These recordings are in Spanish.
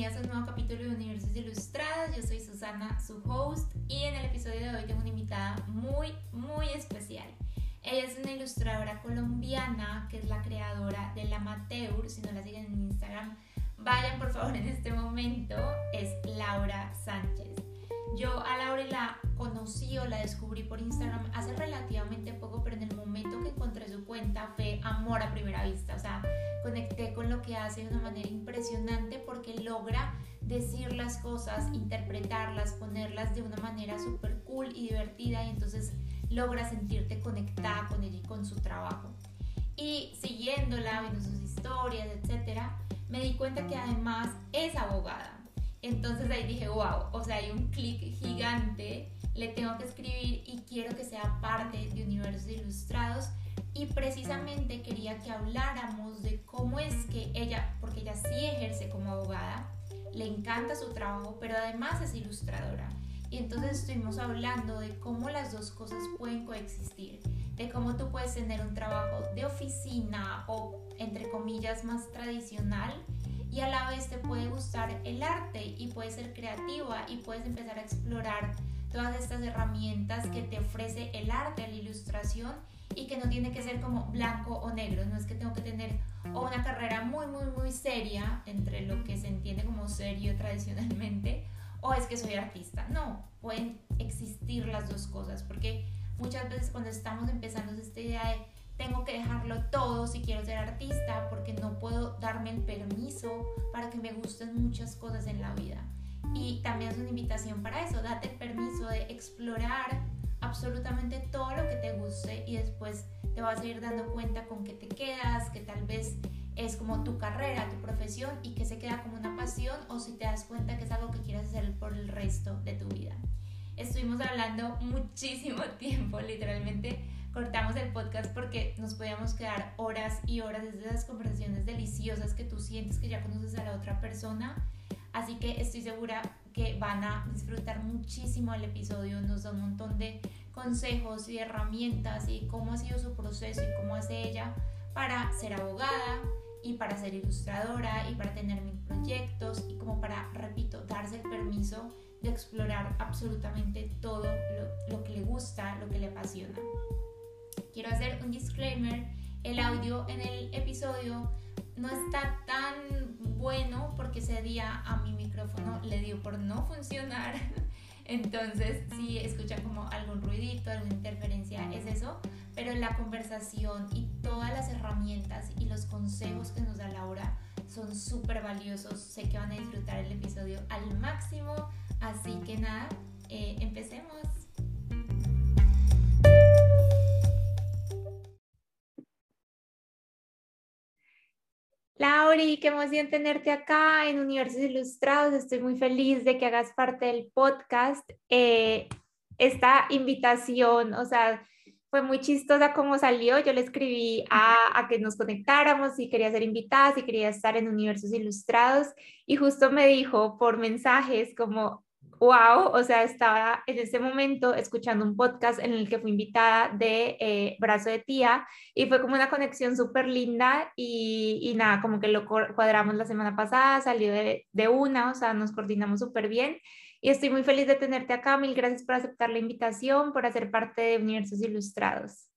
bienvenidas a un nuevo capítulo de Universos Ilustrados. Yo soy Susana, su host, y en el episodio de hoy tengo una invitada muy, muy especial. Ella es una ilustradora colombiana que es la creadora del Amateur. Si no la siguen en Instagram, vayan por favor en este momento. Es Laura Sánchez. Yo a Laura la conocí o la descubrí por Instagram hace relativamente poco, pero en el momento que encontré su cuenta fue amor a primera vista. O sea, conecté con lo que hace de una manera impresionante porque logra decir las cosas, interpretarlas, ponerlas de una manera súper cool y divertida y entonces logra sentirte conectada con ella y con su trabajo. Y siguiéndola, viendo sus historias, etcétera, me di cuenta que además es abogada entonces ahí dije, wow, o sea, hay un clic gigante, le tengo que escribir y quiero que sea parte de Universos Ilustrados. Y precisamente quería que habláramos de cómo es que ella, porque ella sí ejerce como abogada, le encanta su trabajo, pero además es ilustradora. Y entonces estuvimos hablando de cómo las dos cosas pueden coexistir, de cómo tú puedes tener un trabajo de oficina o entre comillas más tradicional y a la vez te puede gustar el arte y puedes ser creativa y puedes empezar a explorar todas estas herramientas que te ofrece el arte, la ilustración y que no tiene que ser como blanco o negro, no es que tengo que tener o una carrera muy muy muy seria entre lo que se entiende como serio tradicionalmente o es que soy artista, no, pueden existir las dos cosas porque muchas veces cuando estamos empezando esta idea de tengo que dejarlo todo si quiero ser artista porque no puedo darme el permiso para que me gusten muchas cosas en la vida. Y también es una invitación para eso, date el permiso de explorar absolutamente todo lo que te guste y después te vas a ir dando cuenta con qué te quedas, que tal vez es como tu carrera, tu profesión y que se queda como una pasión o si te das cuenta que es algo que quieres hacer por el resto de tu vida. Estuvimos hablando muchísimo tiempo, literalmente cortamos el podcast porque nos podíamos quedar horas y horas desde esas conversaciones deliciosas que tú sientes que ya conoces a la otra persona. Así que estoy segura que van a disfrutar muchísimo el episodio. Nos da un montón de consejos y herramientas y cómo ha sido su proceso y cómo hace ella para ser abogada y para ser ilustradora y para tener mil proyectos y como para, repito, darse el permiso de explorar absolutamente todo lo, lo que le gusta, lo que le apasiona quiero hacer un disclaimer, el audio en el episodio no está tan bueno porque ese día a mi micrófono le dio por no funcionar. Entonces, si escuchan como algún ruidito, alguna interferencia, es eso. Pero la conversación y todas las herramientas y los consejos que nos da Laura son súper valiosos. Sé que van a disfrutar el episodio al máximo. Así que nada, eh, empecemos. Lauri, qué emoción tenerte acá en Universos Ilustrados. Estoy muy feliz de que hagas parte del podcast. Eh, esta invitación, o sea, fue muy chistosa cómo salió. Yo le escribí a, a, que nos conectáramos y quería ser invitada, si quería estar en Universos Ilustrados. Y justo me dijo por mensajes como, wow, o sea, estaba en ese momento escuchando un podcast en el que fui invitada de eh, Brazo de Tía y fue como una conexión súper linda y, y, nada, como que lo cuadramos la semana pasada, salió de, de una, o sea, nos coordinamos súper bien y estoy muy feliz de tenerte acá. Mil gracias por aceptar la invitación, por hacer parte de Universos Ilustrados.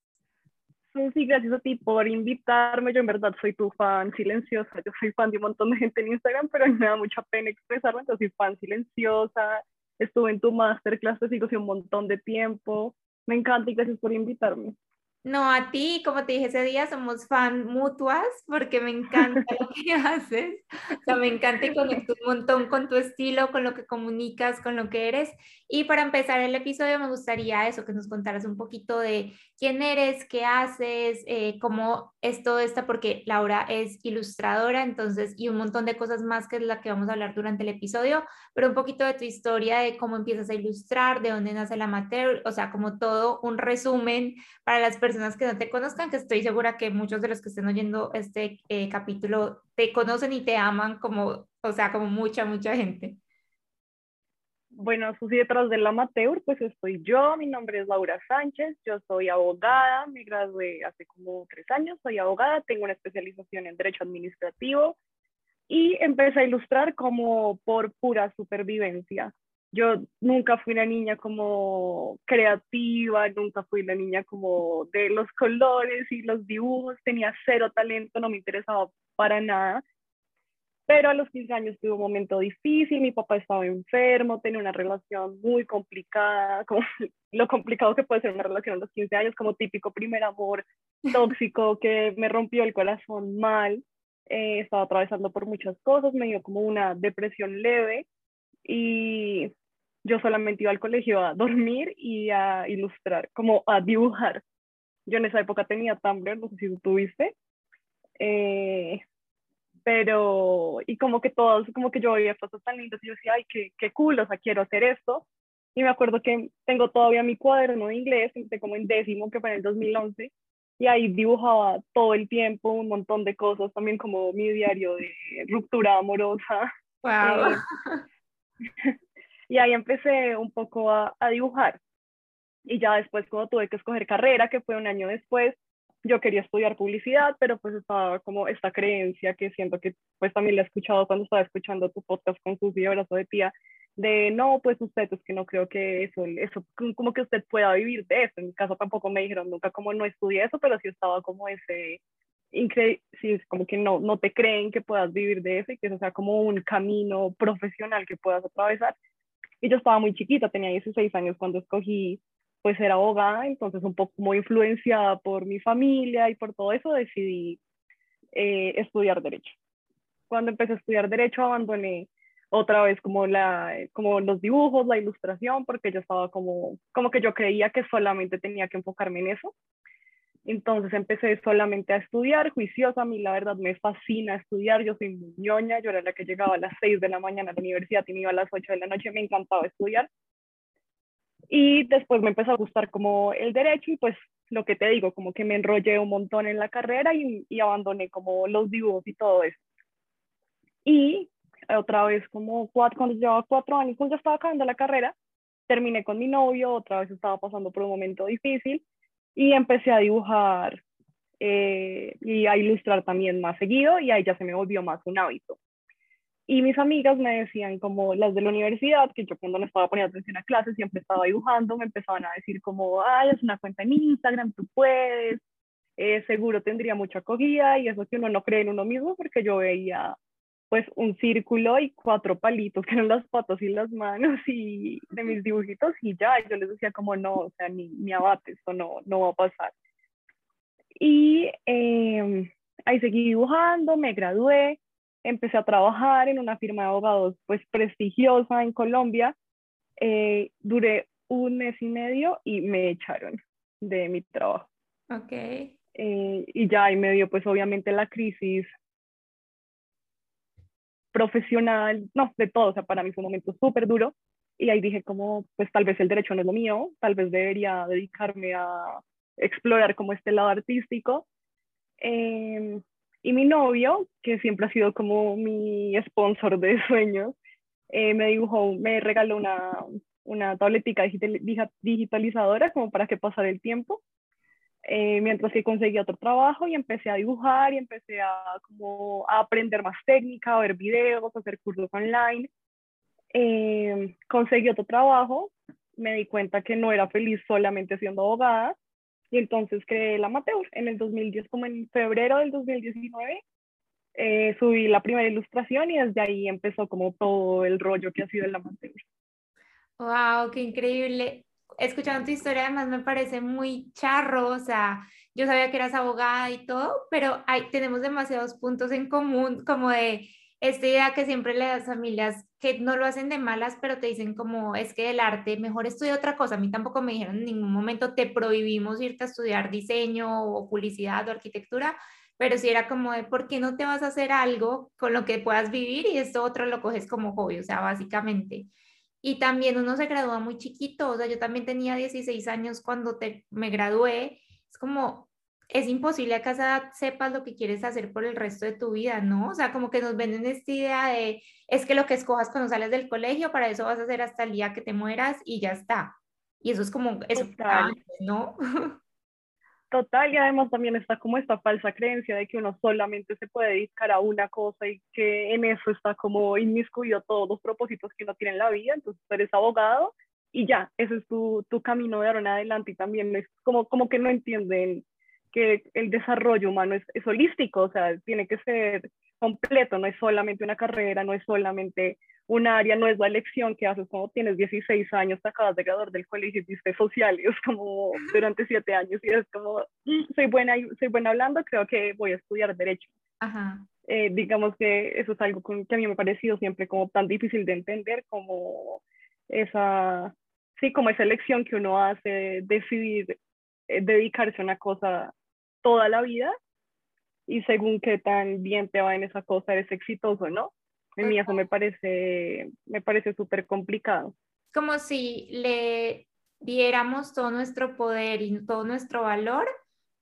Sí, gracias a ti por invitarme. Yo en verdad soy tu fan silenciosa. Yo soy fan de un montón de gente en Instagram, pero me da mucha pena expresarlo. Entonces soy fan silenciosa estuve en tu masterclass, te sigo hace un montón de tiempo. Me encanta y gracias por invitarme. No, a ti, como te dije ese día, somos fan mutuas porque me encanta lo que haces. O sea, me encanta y conecto un montón con tu estilo, con lo que comunicas, con lo que eres. Y para empezar el episodio me gustaría eso, que nos contaras un poquito de quién eres, qué haces, eh, cómo es todo esto, porque Laura es ilustradora, entonces, y un montón de cosas más que es la que vamos a hablar durante el episodio, pero un poquito de tu historia, de cómo empiezas a ilustrar, de dónde nace la amateur, o sea, como todo un resumen para las personas que no te conozcan, que estoy segura que muchos de los que estén oyendo este eh, capítulo te conocen y te aman como, o sea, como mucha, mucha gente. Bueno, Susi detrás del amateur, pues estoy yo, mi nombre es Laura Sánchez, yo soy abogada, me gradué hace como tres años, soy abogada, tengo una especialización en Derecho Administrativo, y empecé a ilustrar como por pura supervivencia. Yo nunca fui una niña como creativa, nunca fui una niña como de los colores y los dibujos, tenía cero talento, no me interesaba para nada. Pero a los 15 años tuve un momento difícil, mi papá estaba enfermo, tenía una relación muy complicada, como lo complicado que puede ser una relación a los 15 años, como típico primer amor tóxico que me rompió el corazón mal. Eh, estaba atravesando por muchas cosas, me dio como una depresión leve y yo solamente iba al colegio a dormir y a ilustrar, como a dibujar. Yo en esa época tenía Tumblr, no sé si tú tuviste. Eh, pero, y como que todos, como que yo veía fotos tan lindas y yo decía, ay, qué, qué cool, o sea, quiero hacer esto. Y me acuerdo que tengo todavía mi cuaderno de inglés, como en décimo, que fue en el 2011, y ahí dibujaba todo el tiempo un montón de cosas, también como mi diario de ruptura amorosa. Wow. Eh, y ahí empecé un poco a, a dibujar. Y ya después, cuando tuve que escoger carrera, que fue un año después, yo quería estudiar publicidad, pero pues estaba como esta creencia que siento que pues también la he escuchado cuando estaba escuchando tu podcast con sus o de tía, de no, pues usted es que no creo que eso, eso, como que usted pueda vivir de eso. En mi caso tampoco me dijeron nunca como no estudié eso, pero sí estaba como ese, sí, como que no, no te creen que puedas vivir de eso y que eso sea como un camino profesional que puedas atravesar. Y yo estaba muy chiquita, tenía 16 años cuando escogí pues era abogada, entonces un poco muy influenciada por mi familia y por todo eso decidí eh, estudiar derecho. Cuando empecé a estudiar derecho abandoné otra vez como, la, como los dibujos, la ilustración, porque yo estaba como, como que yo creía que solamente tenía que enfocarme en eso. Entonces empecé solamente a estudiar, juiciosa, a mí la verdad me fascina estudiar, yo soy muy ñoña, yo era la que llegaba a las 6 de la mañana a la universidad y me iba a las 8 de la noche, me encantaba estudiar. Y después me empezó a gustar como el derecho y pues lo que te digo, como que me enrollé un montón en la carrera y, y abandoné como los dibujos y todo eso. Y otra vez como cuatro, cuando llevaba cuatro años, cuando ya estaba acabando la carrera, terminé con mi novio, otra vez estaba pasando por un momento difícil y empecé a dibujar eh, y a ilustrar también más seguido y ahí ya se me volvió más un hábito. Y mis amigas me decían, como las de la universidad, que yo cuando no estaba poniendo atención a clases siempre estaba dibujando, me empezaban a decir como, ay, es una cuenta en Instagram, tú puedes, eh, seguro tendría mucha acogida y eso que uno no cree en uno mismo porque yo veía pues un círculo y cuatro palitos que eran las patas y las manos y de mis dibujitos y ya, yo les decía como no, o sea, ni, ni abate, esto no, no va a pasar. Y eh, ahí seguí dibujando, me gradué, empecé a trabajar en una firma de abogados pues prestigiosa en Colombia. Eh, duré un mes y medio y me echaron de mi trabajo. Ok. Eh, y ya ahí me dio pues obviamente la crisis profesional, no, de todo, o sea, para mí fue un momento súper duro y ahí dije como, pues tal vez el derecho no es lo mío, tal vez debería dedicarme a explorar como este lado artístico. Eh, y mi novio, que siempre ha sido como mi sponsor de sueños, eh, me dibujó, me regaló una, una tabletica digitalizadora como para que pasara el tiempo. Eh, mientras que conseguí otro trabajo y empecé a dibujar y empecé a, como, a aprender más técnica, a ver videos, a hacer cursos online. Eh, conseguí otro trabajo, me di cuenta que no era feliz solamente siendo abogada y entonces creé el amateur en el 2010, como en febrero del 2019. Eh, subí la primera ilustración y desde ahí empezó como todo el rollo que ha sido el amateur. ¡Wow! ¡Qué increíble! Escuchando tu historia además me parece muy charro, o sea, yo sabía que eras abogada y todo, pero hay, tenemos demasiados puntos en común, como de esta idea que siempre le das a familias que no lo hacen de malas, pero te dicen como es que el arte, mejor estudia otra cosa. A mí tampoco me dijeron en ningún momento te prohibimos irte a estudiar diseño o publicidad o arquitectura, pero sí era como de por qué no te vas a hacer algo con lo que puedas vivir y esto otro lo coges como hobby, o sea, básicamente. Y también uno se gradúa muy chiquito, o sea, yo también tenía 16 años cuando te, me gradué, es como es imposible a casa sepas lo que quieres hacer por el resto de tu vida, ¿no? O sea, como que nos venden esta idea de, es que lo que escojas cuando sales del colegio, para eso vas a hacer hasta el día que te mueras y ya está. Y eso es como, eso. ¿no? Total, y además también está como esta falsa creencia de que uno solamente se puede dedicar a una cosa y que en eso está como inmiscuido todos los propósitos que uno tiene en la vida, entonces tú eres abogado y ya, ese es tu, tu camino de ahora en adelante y también es como, como que no entienden que el desarrollo humano es, es holístico, o sea, tiene que ser completo, no es solamente una carrera, no es solamente un área, no es la elección que haces cuando tienes 16 años, te acabas de graduar del colegio y hiciste sociales como durante 7 años y es como, mm, soy buena, soy buena hablando, creo que voy a estudiar Derecho. Ajá. Eh, digamos que eso es algo que a mí me ha parecido siempre como tan difícil de entender como esa, sí, como esa elección que uno hace, decidir eh, dedicarse a una cosa toda la vida y según qué tan bien te va en esa cosa eres exitoso, ¿no? En mí eso me parece, me parece súper complicado. Como si le diéramos todo nuestro poder y todo nuestro valor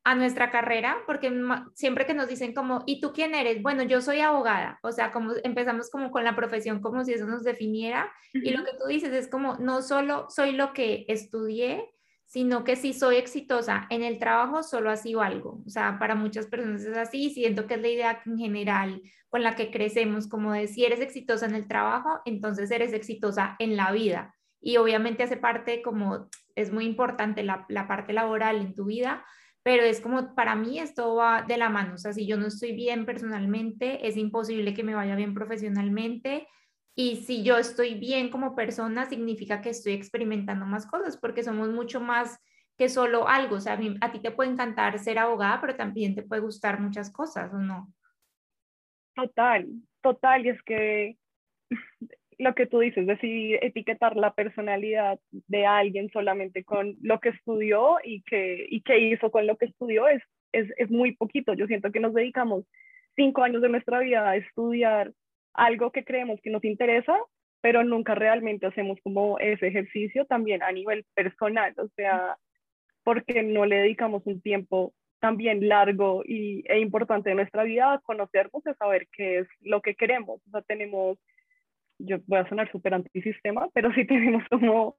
a nuestra carrera, porque siempre que nos dicen como, ¿y tú quién eres? Bueno, yo soy abogada, o sea, como empezamos como con la profesión como si eso nos definiera, y lo que tú dices es como, no solo soy lo que estudié, sino que si soy exitosa en el trabajo, solo así algo. O sea, para muchas personas es así, siento que es la idea en general con la que crecemos, como de si eres exitosa en el trabajo, entonces eres exitosa en la vida. Y obviamente hace parte como, es muy importante la, la parte laboral en tu vida, pero es como, para mí esto va de la mano. O sea, si yo no estoy bien personalmente, es imposible que me vaya bien profesionalmente y si yo estoy bien como persona, significa que estoy experimentando más cosas, porque somos mucho más que solo algo. O sea, a, ti te puede encantar ser abogada, pero también te puede gustar muchas cosas, ¿o no? Total, total. Y es que lo que tú dices, decir etiquetar la personalidad de alguien solamente con lo que estudió y que, y que hizo con lo que estudió es, es, es muy poquito. Yo siento que nos dedicamos cinco años de nuestra vida a estudiar algo que creemos que nos interesa, pero nunca realmente hacemos como ese ejercicio también a nivel personal, o sea, porque no le dedicamos un tiempo también largo y, e importante de nuestra vida a conocernos, a saber qué es lo que queremos. O sea, tenemos, yo voy a sonar súper antisistema, pero sí tenemos como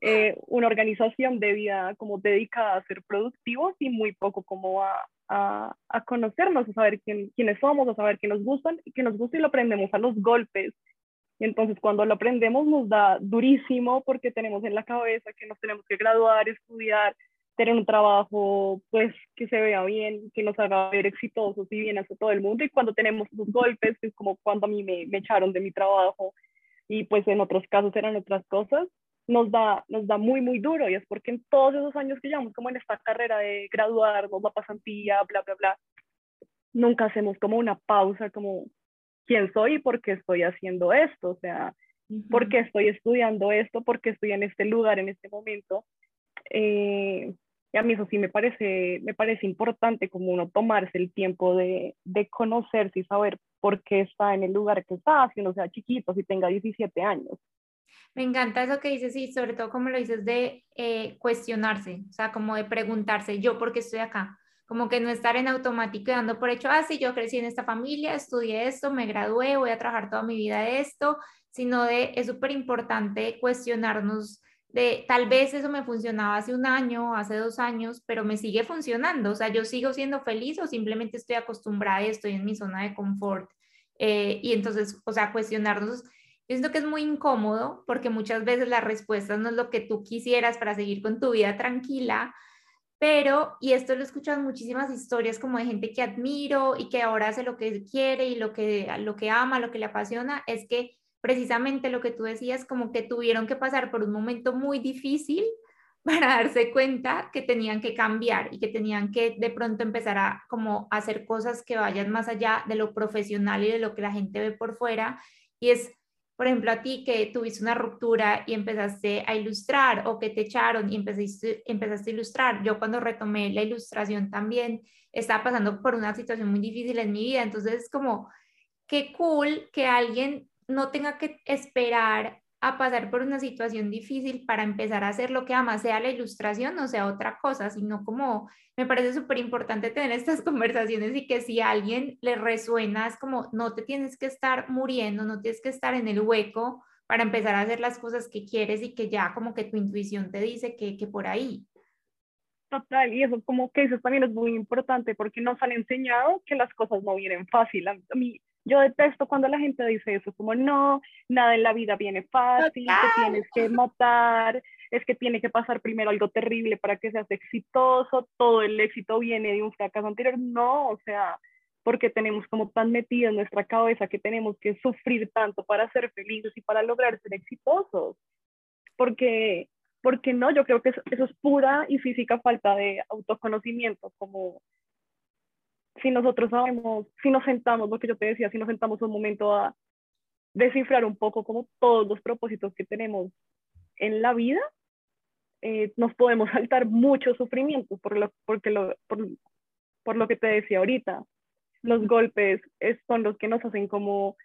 eh, una organización de vida como dedicada a ser productivos y muy poco como a, a, conocernos, a saber quién, quiénes somos, a saber qué nos gustan y que nos gusta y lo aprendemos a los golpes. Y entonces cuando lo aprendemos nos da durísimo porque tenemos en la cabeza que nos tenemos que graduar, estudiar, tener un trabajo pues que se vea bien, que nos haga ver exitosos y bien hacia todo el mundo. Y cuando tenemos esos golpes, es como cuando a mí me, me echaron de mi trabajo y pues en otros casos eran otras cosas, nos da, nos da muy, muy duro y es porque en todos esos años que llevamos como en esta carrera de graduarnos, la pasantía, bla, bla, bla, nunca hacemos como una pausa como quién soy y por qué estoy haciendo esto, o sea, por qué estoy estudiando esto, por qué estoy en este lugar en este momento. Eh, y a mí eso sí me parece, me parece importante como uno tomarse el tiempo de, de conocerse y saber por qué está en el lugar que está, si uno sea chiquito, si tenga 17 años. Me encanta eso que dices y sobre todo como lo dices de eh, cuestionarse, o sea, como de preguntarse, yo por qué estoy acá, como que no estar en automático y dando por hecho, ah, sí, yo crecí en esta familia, estudié esto, me gradué, voy a trabajar toda mi vida de esto, sino de, es súper importante cuestionarnos de tal vez eso me funcionaba hace un año, hace dos años, pero me sigue funcionando, o sea, yo sigo siendo feliz o simplemente estoy acostumbrada y estoy en mi zona de confort. Eh, y entonces, o sea, cuestionarnos yo siento que es muy incómodo porque muchas veces la respuesta no es lo que tú quisieras para seguir con tu vida tranquila, pero, y esto lo he escuchado en muchísimas historias como de gente que admiro y que ahora hace lo que quiere y lo que, lo que ama, lo que le apasiona, es que precisamente lo que tú decías, como que tuvieron que pasar por un momento muy difícil para darse cuenta que tenían que cambiar y que tenían que de pronto empezar a como hacer cosas que vayan más allá de lo profesional y de lo que la gente ve por fuera. Y es por ejemplo, a ti que tuviste una ruptura y empezaste a ilustrar o que te echaron y empezaste, empezaste a ilustrar. Yo cuando retomé la ilustración también estaba pasando por una situación muy difícil en mi vida. Entonces es como, qué cool que alguien no tenga que esperar a pasar por una situación difícil para empezar a hacer lo que ama, sea la ilustración o sea otra cosa, sino como me parece súper importante tener estas conversaciones y que si a alguien le resuena, es como no te tienes que estar muriendo, no tienes que estar en el hueco para empezar a hacer las cosas que quieres y que ya como que tu intuición te dice que, que por ahí. Total, y eso como que eso también es muy importante porque nos han enseñado que las cosas no vienen fácil. A mí, yo detesto cuando la gente dice eso, como no, nada en la vida viene fácil, que tienes que matar, es que tiene que pasar primero algo terrible para que seas exitoso, todo el éxito viene de un fracaso anterior. No, o sea, porque tenemos como tan metido en nuestra cabeza que tenemos que sufrir tanto para ser felices y para lograr ser exitosos. Porque porque no, yo creo que eso, es pura y física falta de autoconocimiento, como si nosotros sabemos, si nos sentamos, lo que yo te decía, si nos sentamos un momento a descifrar un poco como todos los propósitos que tenemos en la vida, eh, nos podemos saltar mucho sufrimiento por lo, porque lo, por, por lo que te decía ahorita. Los golpes son los que nos hacen como,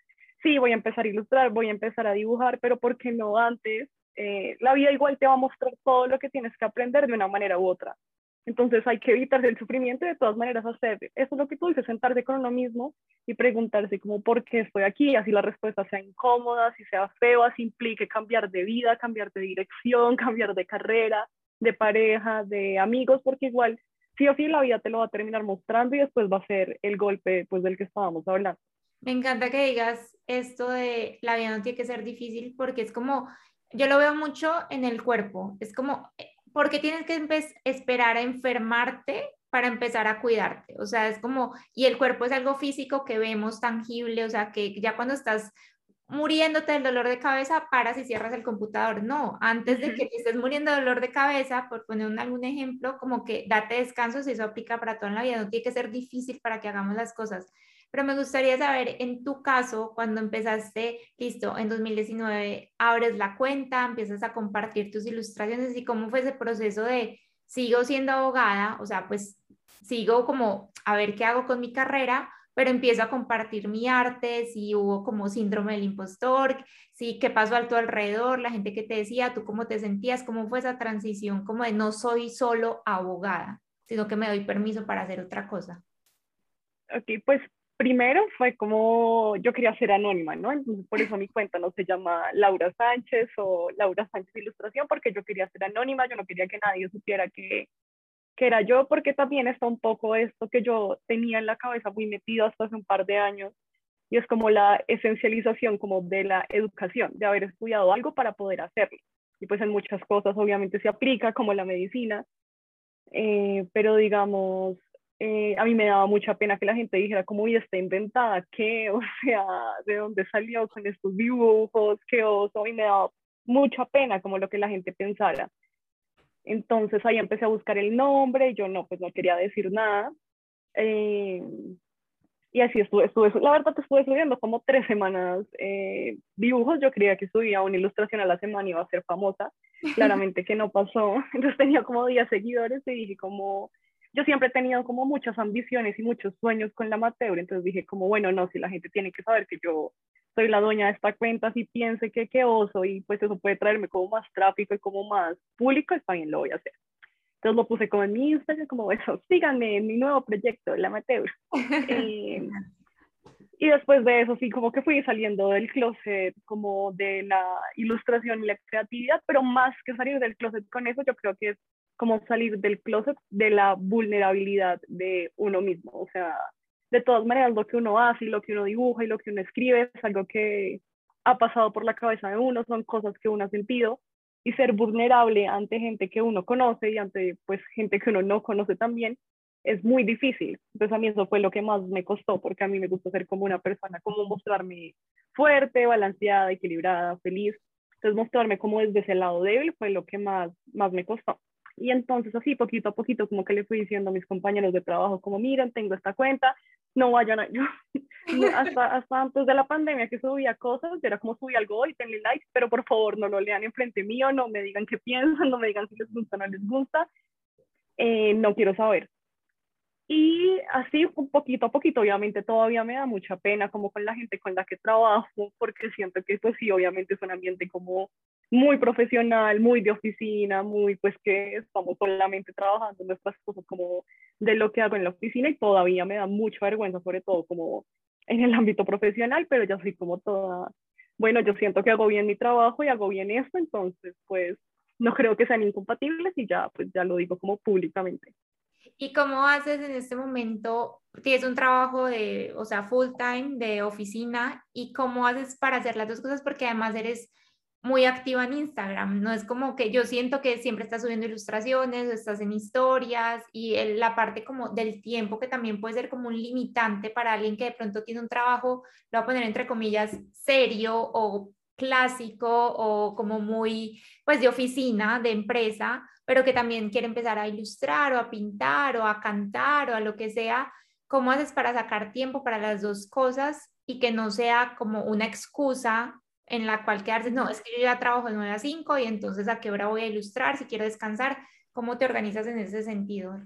sí, voy a empezar a ilustrar, voy a empezar a dibujar, pero ¿por qué no antes eh, la vida igual te va a mostrar todo lo que tienes que aprender de una manera u otra. Entonces hay que evitar el sufrimiento y de todas maneras hacer. Eso es lo que tú dices, sentarse con uno mismo y preguntarse como por qué estoy aquí, así la respuesta sea incómoda, así sea feo, así implique cambiar de vida, cambiar de dirección, cambiar de carrera, de pareja, de amigos, porque igual sí o sí la vida te lo va a terminar mostrando y después va a ser el golpe pues del que estábamos hablando. Me encanta que digas esto de la vida no tiene que ser difícil porque es como yo lo veo mucho en el cuerpo. Es como, ¿por qué tienes que esperar a enfermarte para empezar a cuidarte? O sea, es como, y el cuerpo es algo físico que vemos tangible, o sea, que ya cuando estás muriéndote del dolor de cabeza, paras y cierras el computador. No, antes de que te estés muriendo de dolor de cabeza, por poner un, algún ejemplo, como que date descansos y eso aplica para toda la vida. No tiene que ser difícil para que hagamos las cosas. Pero me gustaría saber, en tu caso, cuando empezaste, listo, en 2019, abres la cuenta, empiezas a compartir tus ilustraciones y cómo fue ese proceso de, sigo siendo abogada, o sea, pues sigo como a ver qué hago con mi carrera, pero empiezo a compartir mi arte, si hubo como síndrome del impostor, si qué pasó a tu alrededor, la gente que te decía, tú cómo te sentías, cómo fue esa transición, como de no soy solo abogada, sino que me doy permiso para hacer otra cosa. Ok, pues primero fue como yo quería ser anónima, ¿no? Entonces por eso mi cuenta no se llama Laura Sánchez o Laura Sánchez Ilustración, porque yo quería ser anónima, yo no quería que nadie supiera que, que era yo, porque también está un poco esto que yo tenía en la cabeza muy metido hasta hace un par de años, y es como la esencialización como de la educación, de haber estudiado algo para poder hacerlo. Y pues en muchas cosas obviamente se aplica, como la medicina, eh, pero digamos, eh, a mí me daba mucha pena que la gente dijera, ¿cómo ya está inventada? ¿Qué? O sea, ¿de dónde salió con estos dibujos? ¿Qué oso? Y me daba mucha pena como lo que la gente pensara. Entonces ahí empecé a buscar el nombre, y yo no, pues no quería decir nada. Eh, y así estuve, estuve, la verdad estuve estudiando como tres semanas eh, dibujos, yo creía que subía una ilustración a la semana y iba a ser famosa, claramente que no pasó, entonces tenía como 10 seguidores y dije como, yo siempre he tenido como muchas ambiciones y muchos sueños con la amateur, entonces dije como, bueno, no, si la gente tiene que saber que yo soy la dueña de esta cuenta, si piense que qué oso y pues eso puede traerme como más tráfico y como más público, está bien, lo voy a hacer. Entonces lo puse como en mi Instagram, como eso, síganme en mi nuevo proyecto, el amateur. Eh, y después de eso, sí, como que fui saliendo del closet, como de la ilustración y la creatividad, pero más que salir del closet con eso, yo creo que es como salir del closet de la vulnerabilidad de uno mismo. O sea, de todas maneras, lo que uno hace y lo que uno dibuja y lo que uno escribe es algo que ha pasado por la cabeza de uno, son cosas que uno ha sentido y ser vulnerable ante gente que uno conoce y ante pues gente que uno no conoce también es muy difícil. Entonces a mí eso fue lo que más me costó porque a mí me gusta ser como una persona, como mostrarme fuerte, balanceada, equilibrada, feliz. Entonces mostrarme como desde ese lado débil fue lo que más, más me costó. Y entonces así poquito a poquito como que le fui diciendo a mis compañeros de trabajo como miren, tengo esta cuenta, no vayan a yo. hasta, hasta antes de la pandemia que subía cosas, era como subí algo y tenle likes, pero por favor no lo lean enfrente mío, no me digan qué piensan, no me digan si les gusta o no les gusta, eh, no quiero saber. Y así un poquito a poquito, obviamente todavía me da mucha pena como con la gente con la que trabajo, porque siento que pues sí, obviamente es un ambiente como muy profesional, muy de oficina, muy pues que estamos solamente trabajando nuestras cosas como de lo que hago en la oficina y todavía me da mucha vergüenza, sobre todo como en el ámbito profesional, pero ya soy como toda, bueno, yo siento que hago bien mi trabajo y hago bien esto, entonces pues no creo que sean incompatibles y ya, pues ya lo digo como públicamente. ¿Y cómo haces en este momento? Tienes un trabajo de, o sea, full time de oficina y cómo haces para hacer las dos cosas porque además eres muy activa en Instagram, no es como que yo siento que siempre estás subiendo ilustraciones o estás en historias y la parte como del tiempo que también puede ser como un limitante para alguien que de pronto tiene un trabajo, lo voy a poner entre comillas, serio o clásico o como muy pues de oficina, de empresa, pero que también quiere empezar a ilustrar o a pintar o a cantar o a lo que sea, ¿cómo haces para sacar tiempo para las dos cosas y que no sea como una excusa en la cual quedarse, no, es que yo ya trabajo de 9 a 5 y entonces a qué hora voy a ilustrar, si quiero descansar, ¿cómo te organizas en ese sentido?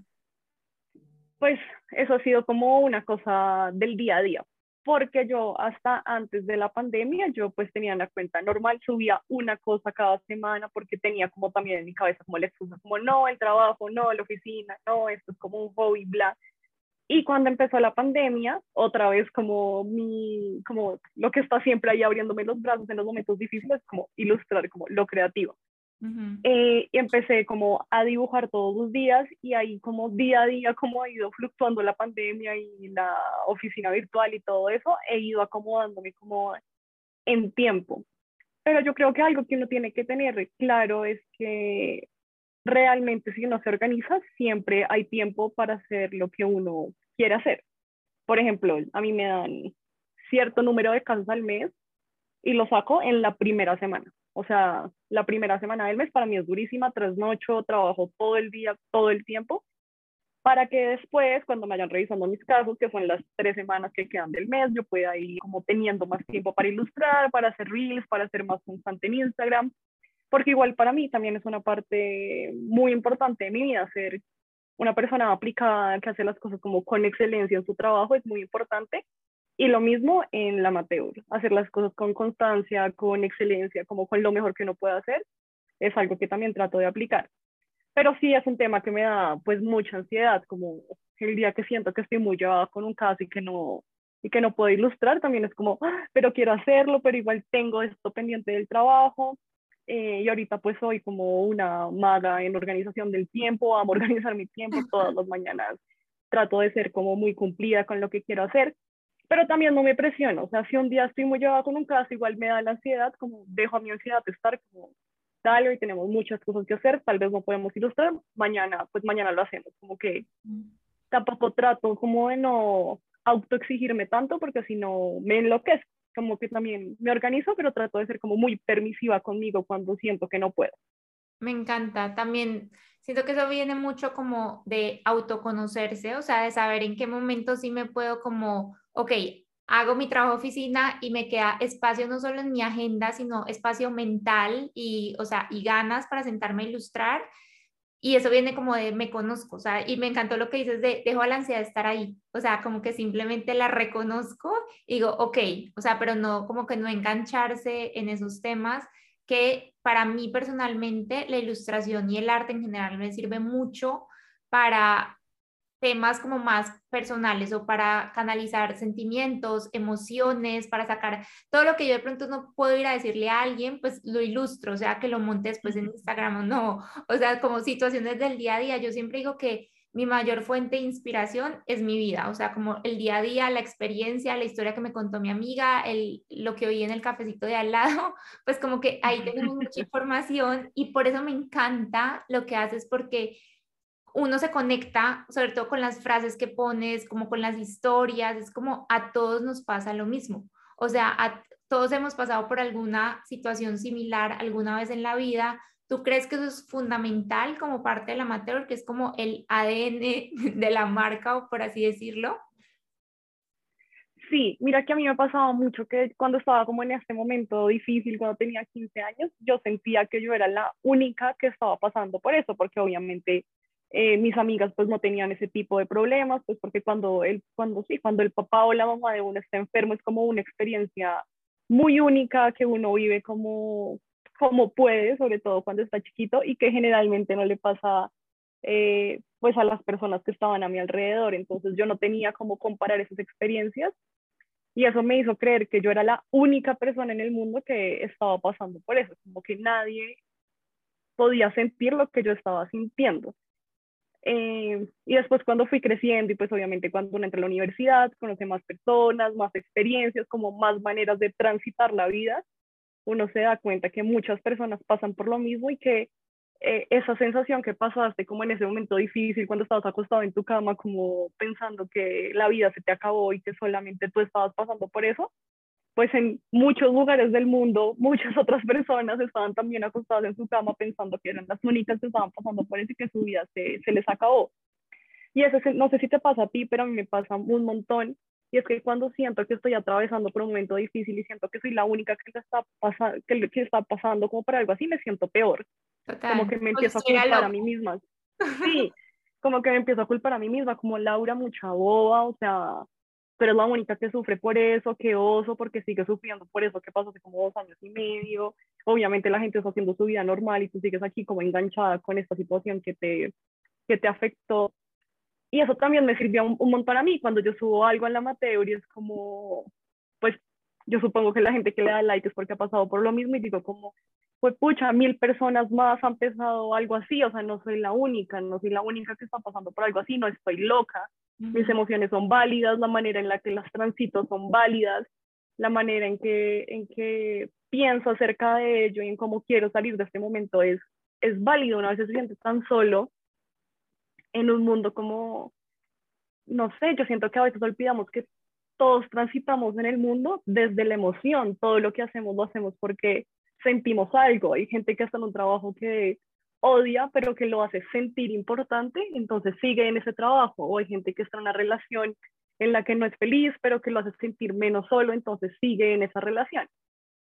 Pues eso ha sido como una cosa del día a día, porque yo hasta antes de la pandemia, yo pues tenía una cuenta normal, subía una cosa cada semana porque tenía como también en mi cabeza como la excusa, como no, el trabajo, no, la oficina, no, esto es como un hobby, bla. Y cuando empezó la pandemia, otra vez como mi, como lo que está siempre ahí abriéndome los brazos en los momentos difíciles, como ilustrar como lo creativo. Eh, y empecé como a dibujar todos los días y ahí como día a día como ha ido fluctuando la pandemia y la oficina virtual y todo eso, he ido acomodándome como en tiempo. Pero yo creo que algo que uno tiene que tener claro es que realmente si uno se organiza, siempre hay tiempo para hacer lo que uno quiere hacer. Por ejemplo, a mí me dan cierto número de casos al mes y lo saco en la primera semana. O sea, la primera semana del mes para mí es durísima, trasnocho, trabajo todo el día, todo el tiempo, para que después, cuando me vayan revisando mis casos, que son las tres semanas que quedan del mes, yo pueda ir como teniendo más tiempo para ilustrar, para hacer reels, para ser más constante en Instagram porque igual para mí también es una parte muy importante de mi vida, ser una persona aplicada que hace las cosas como con excelencia en su trabajo es muy importante. Y lo mismo en la amateur, hacer las cosas con constancia, con excelencia, como con lo mejor que uno puede hacer, es algo que también trato de aplicar. Pero sí es un tema que me da pues mucha ansiedad, como el día que siento que estoy muy llevada con un caso y que no y que no puedo ilustrar, también es como, ah, pero quiero hacerlo, pero igual tengo esto pendiente del trabajo, eh, y ahorita pues soy como una maga en organización del tiempo, amo organizar mi tiempo todas las mañanas. Trato de ser como muy cumplida con lo que quiero hacer, pero también no me presiono. O sea, si un día estoy muy llevada con un caso, igual me da la ansiedad, como dejo a mi ansiedad estar como, dale, hoy tenemos muchas cosas que hacer, tal vez no podemos ilustrar, mañana, pues mañana lo hacemos. Como que mm. tampoco trato como de no autoexigirme tanto, porque si no me enloquezco como que también me organizo, pero trato de ser como muy permisiva conmigo cuando siento que no puedo. Me encanta. También siento que eso viene mucho como de autoconocerse, o sea, de saber en qué momento sí me puedo como, ok, hago mi trabajo oficina y me queda espacio no solo en mi agenda, sino espacio mental y, o sea, y ganas para sentarme a ilustrar y eso viene como de me conozco, o sea, y me encantó lo que dices de dejo a la ansiedad estar ahí, o sea, como que simplemente la reconozco y digo, ok, o sea, pero no, como que no engancharse en esos temas que para mí personalmente la ilustración y el arte en general me sirve mucho para temas como más personales o para canalizar sentimientos, emociones, para sacar todo lo que yo de pronto no puedo ir a decirle a alguien, pues lo ilustro, o sea, que lo monte después en Instagram o no, o sea, como situaciones del día a día. Yo siempre digo que mi mayor fuente de inspiración es mi vida, o sea, como el día a día, la experiencia, la historia que me contó mi amiga, el, lo que oí en el cafecito de al lado, pues como que ahí tenemos mucha información y por eso me encanta lo que haces porque uno se conecta, sobre todo con las frases que pones, como con las historias, es como a todos nos pasa lo mismo. O sea, a todos hemos pasado por alguna situación similar alguna vez en la vida. ¿Tú crees que eso es fundamental como parte del amateur, que es como el ADN de la marca, o por así decirlo? Sí, mira que a mí me ha pasado mucho que cuando estaba como en este momento difícil, cuando tenía 15 años, yo sentía que yo era la única que estaba pasando por eso, porque obviamente eh, mis amigas pues no tenían ese tipo de problemas, pues porque cuando el, cuando, sí, cuando el papá o la mamá de uno está enfermo es como una experiencia muy única que uno vive como, como puede, sobre todo cuando está chiquito y que generalmente no le pasa eh, pues a las personas que estaban a mi alrededor. Entonces yo no tenía como comparar esas experiencias y eso me hizo creer que yo era la única persona en el mundo que estaba pasando por eso, como que nadie podía sentir lo que yo estaba sintiendo. Eh, y después cuando fui creciendo y pues obviamente cuando uno entra a la universidad, conoce más personas, más experiencias, como más maneras de transitar la vida, uno se da cuenta que muchas personas pasan por lo mismo y que eh, esa sensación que pasaste como en ese momento difícil cuando estabas acostado en tu cama como pensando que la vida se te acabó y que solamente tú estabas pasando por eso, pues en muchos lugares del mundo muchas otras personas estaban también acostadas en su cama pensando que eran las únicas que estaban pasando por eso y que su vida se, se les acabó. Y eso no sé si te pasa a ti, pero a mí me pasa un montón. Y es que cuando siento que estoy atravesando por un momento difícil y siento que soy la única que, está, pasando que, que está pasando como por algo así, me siento peor. Como que me empiezo a culpar a mí misma. Sí, como que me empiezo a culpar a mí misma, como Laura, mucha boba, o sea, pero es la única que sufre por eso, que oso, porque sigue sufriendo por eso que pasó hace como dos años y medio. Obviamente la gente está haciendo su vida normal y tú sigues aquí como enganchada con esta situación que te, que te afectó. Y eso también me sirvió un, un montón a mí cuando yo subo algo en la amateur y es como, pues yo supongo que la gente que le da like es porque ha pasado por lo mismo y digo como, pues pucha, mil personas más han pensado algo así, o sea, no soy la única, no soy la única que está pasando por algo así, no estoy loca, mis emociones son válidas, la manera en la que las transito son válidas, la manera en que, en que pienso acerca de ello y en cómo quiero salir de este momento es, es válido, una vez se siente tan solo en un mundo como, no sé, yo siento que a veces olvidamos que todos transitamos en el mundo desde la emoción, todo lo que hacemos lo hacemos porque sentimos algo. Hay gente que está en un trabajo que odia, pero que lo hace sentir importante, entonces sigue en ese trabajo. O hay gente que está en una relación en la que no es feliz, pero que lo hace sentir menos solo, entonces sigue en esa relación.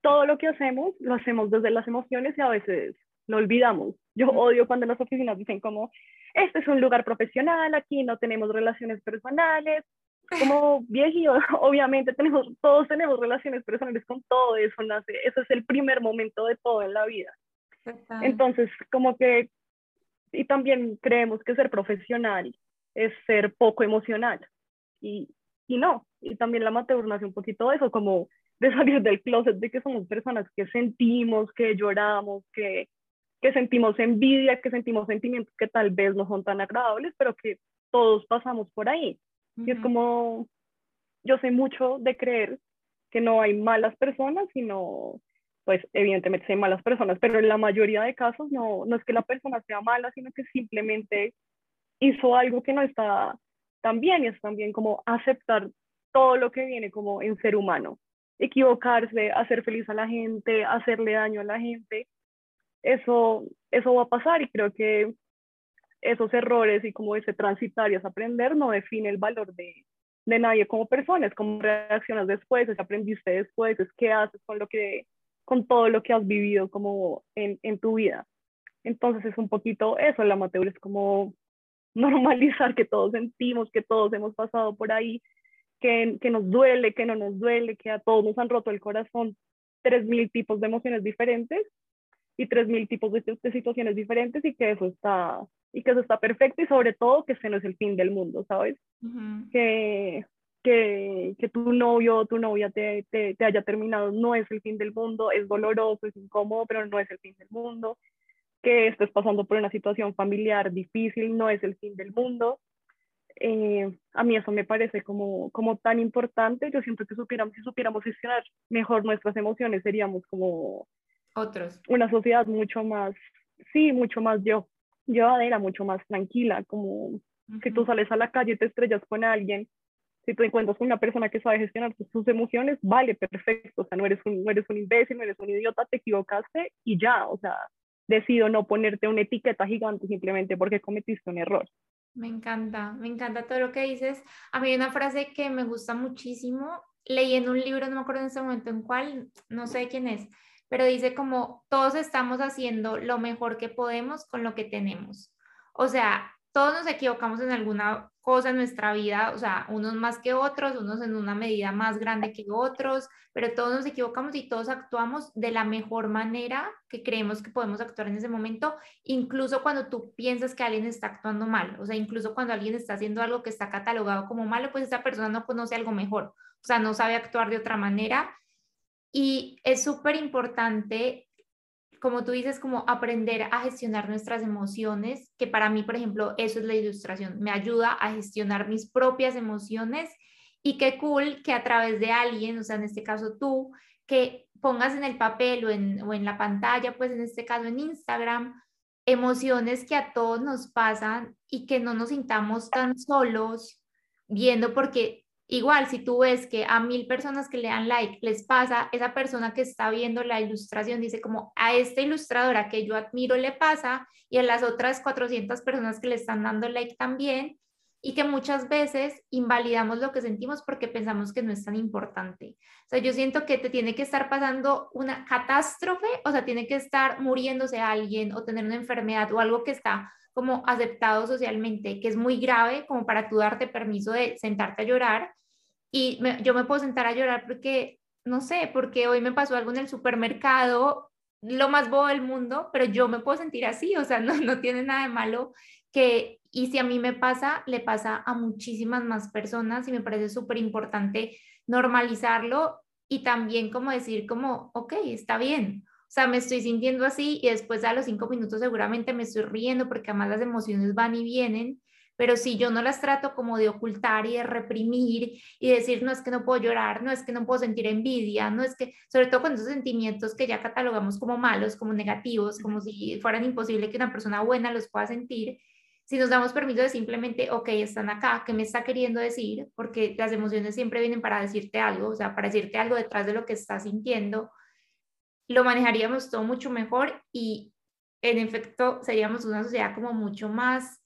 Todo lo que hacemos lo hacemos desde las emociones y a veces lo olvidamos. Yo odio cuando en las oficinas dicen como, este es un lugar profesional, aquí no tenemos relaciones personales, como viejito, obviamente tenemos, todos tenemos relaciones personales con todo eso, nace, ese es el primer momento de todo en la vida. Entonces, como que, y también creemos que ser profesional es ser poco emocional, y, y no, y también la amateur nace un poquito de eso, como de salir del closet, de que somos personas que sentimos, que lloramos, que, que sentimos envidia, que sentimos sentimientos que tal vez no son tan agradables, pero que todos pasamos por ahí. Y es como, yo sé mucho de creer que no hay malas personas, sino, pues evidentemente hay malas personas, pero en la mayoría de casos no, no es que la persona sea mala, sino que simplemente hizo algo que no está tan bien y es también como aceptar todo lo que viene como en ser humano, equivocarse, hacer feliz a la gente, hacerle daño a la gente, eso, eso va a pasar y creo que esos errores y como ese transitar y ese aprender no define el valor de, de nadie como persona, es cómo reaccionas después, es aprendiste después, es qué haces con, lo que, con todo lo que has vivido como en, en tu vida. Entonces es un poquito eso, el amateur es como normalizar que todos sentimos, que todos hemos pasado por ahí, que, que nos duele, que no nos duele, que a todos nos han roto el corazón, tres mil tipos de emociones diferentes y tres mil tipos de, de, situaciones diferentes y que eso está y que eso está perfecto y sobre todo que ese no es el fin del mundo, ¿sabes? que, que, que, tu novio o tu novia te, te, te, haya terminado no es el fin del mundo, es doloroso, es incómodo, pero no es el fin del mundo. Que estés pasando por una situación familiar difícil no es el fin del mundo. Eh, a mí eso me parece como, como tan importante. Yo siento que supiéramos, si supiéramos gestionar mejor nuestras emociones, seríamos como otros. Una sociedad mucho más, sí, mucho más yo, llevadera, mucho más tranquila, como que tú sales a la calle y te estrellas con alguien, si te encuentras con una persona que sabe gestionar tus, emociones, vale, perfecto, o sea, no eres, un, no eres un imbécil, no eres un idiota, te equivocaste y ya, o sea, decido no ponerte una etiqueta gigante simplemente porque cometiste un error. Me encanta, me encanta todo lo que dices. A mí hay una frase que me gusta muchísimo, leí en un libro, no me acuerdo en ese momento en cuál, no sé quién es, pero dice como todos estamos haciendo lo mejor que podemos con lo que tenemos. O sea, todos nos equivocamos en alguna cosa en nuestra vida, o sea, unos más que otros, unos en una medida más grande que otros, pero todos nos equivocamos y todos actuamos de la mejor manera que creemos que podemos actuar en ese momento, incluso cuando tú piensas que alguien está actuando mal, o sea, incluso cuando alguien está haciendo algo que está catalogado como malo, pues esa persona no conoce algo mejor, o sea, no sabe actuar de otra manera. Y es súper importante como tú dices, como aprender a gestionar nuestras emociones, que para mí, por ejemplo, eso es la ilustración, me ayuda a gestionar mis propias emociones y qué cool que a través de alguien, o sea, en este caso tú, que pongas en el papel o en, o en la pantalla, pues en este caso en Instagram, emociones que a todos nos pasan y que no nos sintamos tan solos viendo porque igual si tú ves que a mil personas que le dan like les pasa, esa persona que está viendo la ilustración dice como a esta ilustradora que yo admiro le pasa y a las otras 400 personas que le están dando like también y que muchas veces invalidamos lo que sentimos porque pensamos que no es tan importante. O sea, yo siento que te tiene que estar pasando una catástrofe, o sea, tiene que estar muriéndose alguien o tener una enfermedad o algo que está como aceptado socialmente, que es muy grave como para tú darte permiso de sentarte a llorar. Y yo me puedo sentar a llorar porque, no sé, porque hoy me pasó algo en el supermercado, lo más bobo del mundo, pero yo me puedo sentir así, o sea, no, no tiene nada de malo que, y si a mí me pasa, le pasa a muchísimas más personas y me parece súper importante normalizarlo y también como decir como, ok, está bien. Sea, me estoy sintiendo así y después a los cinco minutos seguramente me estoy riendo porque además las emociones van y vienen, pero si yo no las trato como de ocultar y de reprimir y decir, no es que no puedo llorar, no es que no puedo sentir envidia, no es que, sobre todo con esos sentimientos que ya catalogamos como malos, como negativos, como si fueran imposible que una persona buena los pueda sentir, si nos damos permiso de simplemente, ok, están acá, ¿qué me está queriendo decir? Porque las emociones siempre vienen para decirte algo, o sea, para decirte algo detrás de lo que estás sintiendo, lo manejaríamos todo mucho mejor y en efecto seríamos una sociedad como mucho más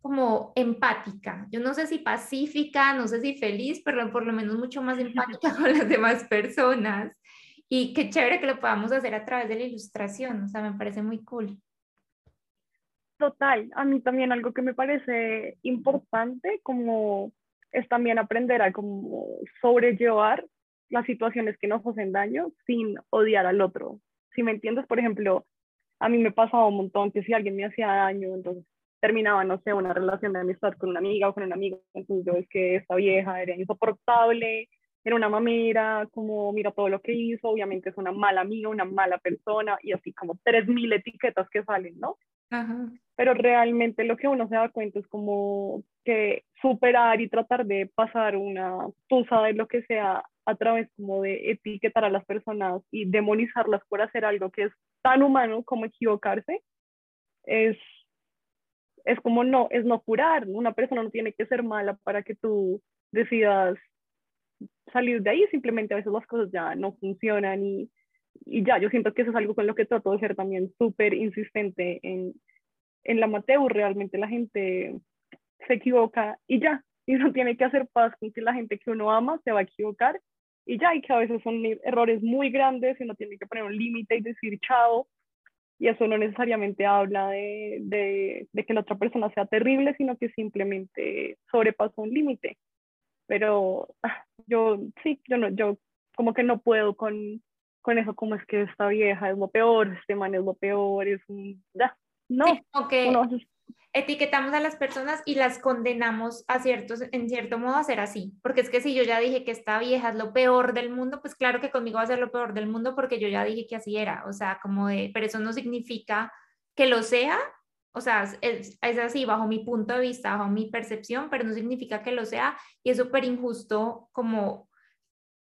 como empática. Yo no sé si pacífica, no sé si feliz, pero por lo menos mucho más empática con las demás personas. Y qué chévere que lo podamos hacer a través de la ilustración, o sea, me parece muy cool. Total, a mí también algo que me parece importante como es también aprender a como sobrellevar las situaciones que nos hacen daño sin odiar al otro. Si me entiendes, por ejemplo, a mí me pasaba un montón que si alguien me hacía daño, entonces terminaba, no sé, una relación de amistad con una amiga o con un amigo, entonces yo es que esta vieja era insoportable, era una mamera, como mira todo lo que hizo, obviamente es una mala amiga, una mala persona, y así como tres mil etiquetas que salen, ¿no? Pero realmente lo que uno se da cuenta es como que superar y tratar de pasar una tusa de lo que sea a través como de etiquetar a las personas y demonizarlas por hacer algo que es tan humano como equivocarse, es, es como no, es no curar. Una persona no tiene que ser mala para que tú decidas salir de ahí, simplemente a veces las cosas ya no funcionan y y ya, yo siento que eso es algo con lo que trato de ser también súper insistente en, en la Mateo, realmente la gente se equivoca y ya, y uno tiene que hacer paz con que la gente que uno ama se va a equivocar y ya, y que a veces son errores muy grandes y uno tiene que poner un límite y decir chao, y eso no necesariamente habla de, de, de, que la otra persona sea terrible, sino que simplemente sobrepasó un límite. Pero ah, yo sí, yo no, yo como que no puedo con, con eso, como es que esta vieja es lo peor, este man es lo peor, es un... no, etiquetamos a las personas y las condenamos a ciertos, en cierto modo a ser así, porque es que si yo ya dije que esta vieja es lo peor del mundo, pues claro que conmigo va a ser lo peor del mundo porque yo ya dije que así era, o sea, como de, pero eso no significa que lo sea, o sea, es, es así bajo mi punto de vista, bajo mi percepción, pero no significa que lo sea. Y es súper injusto como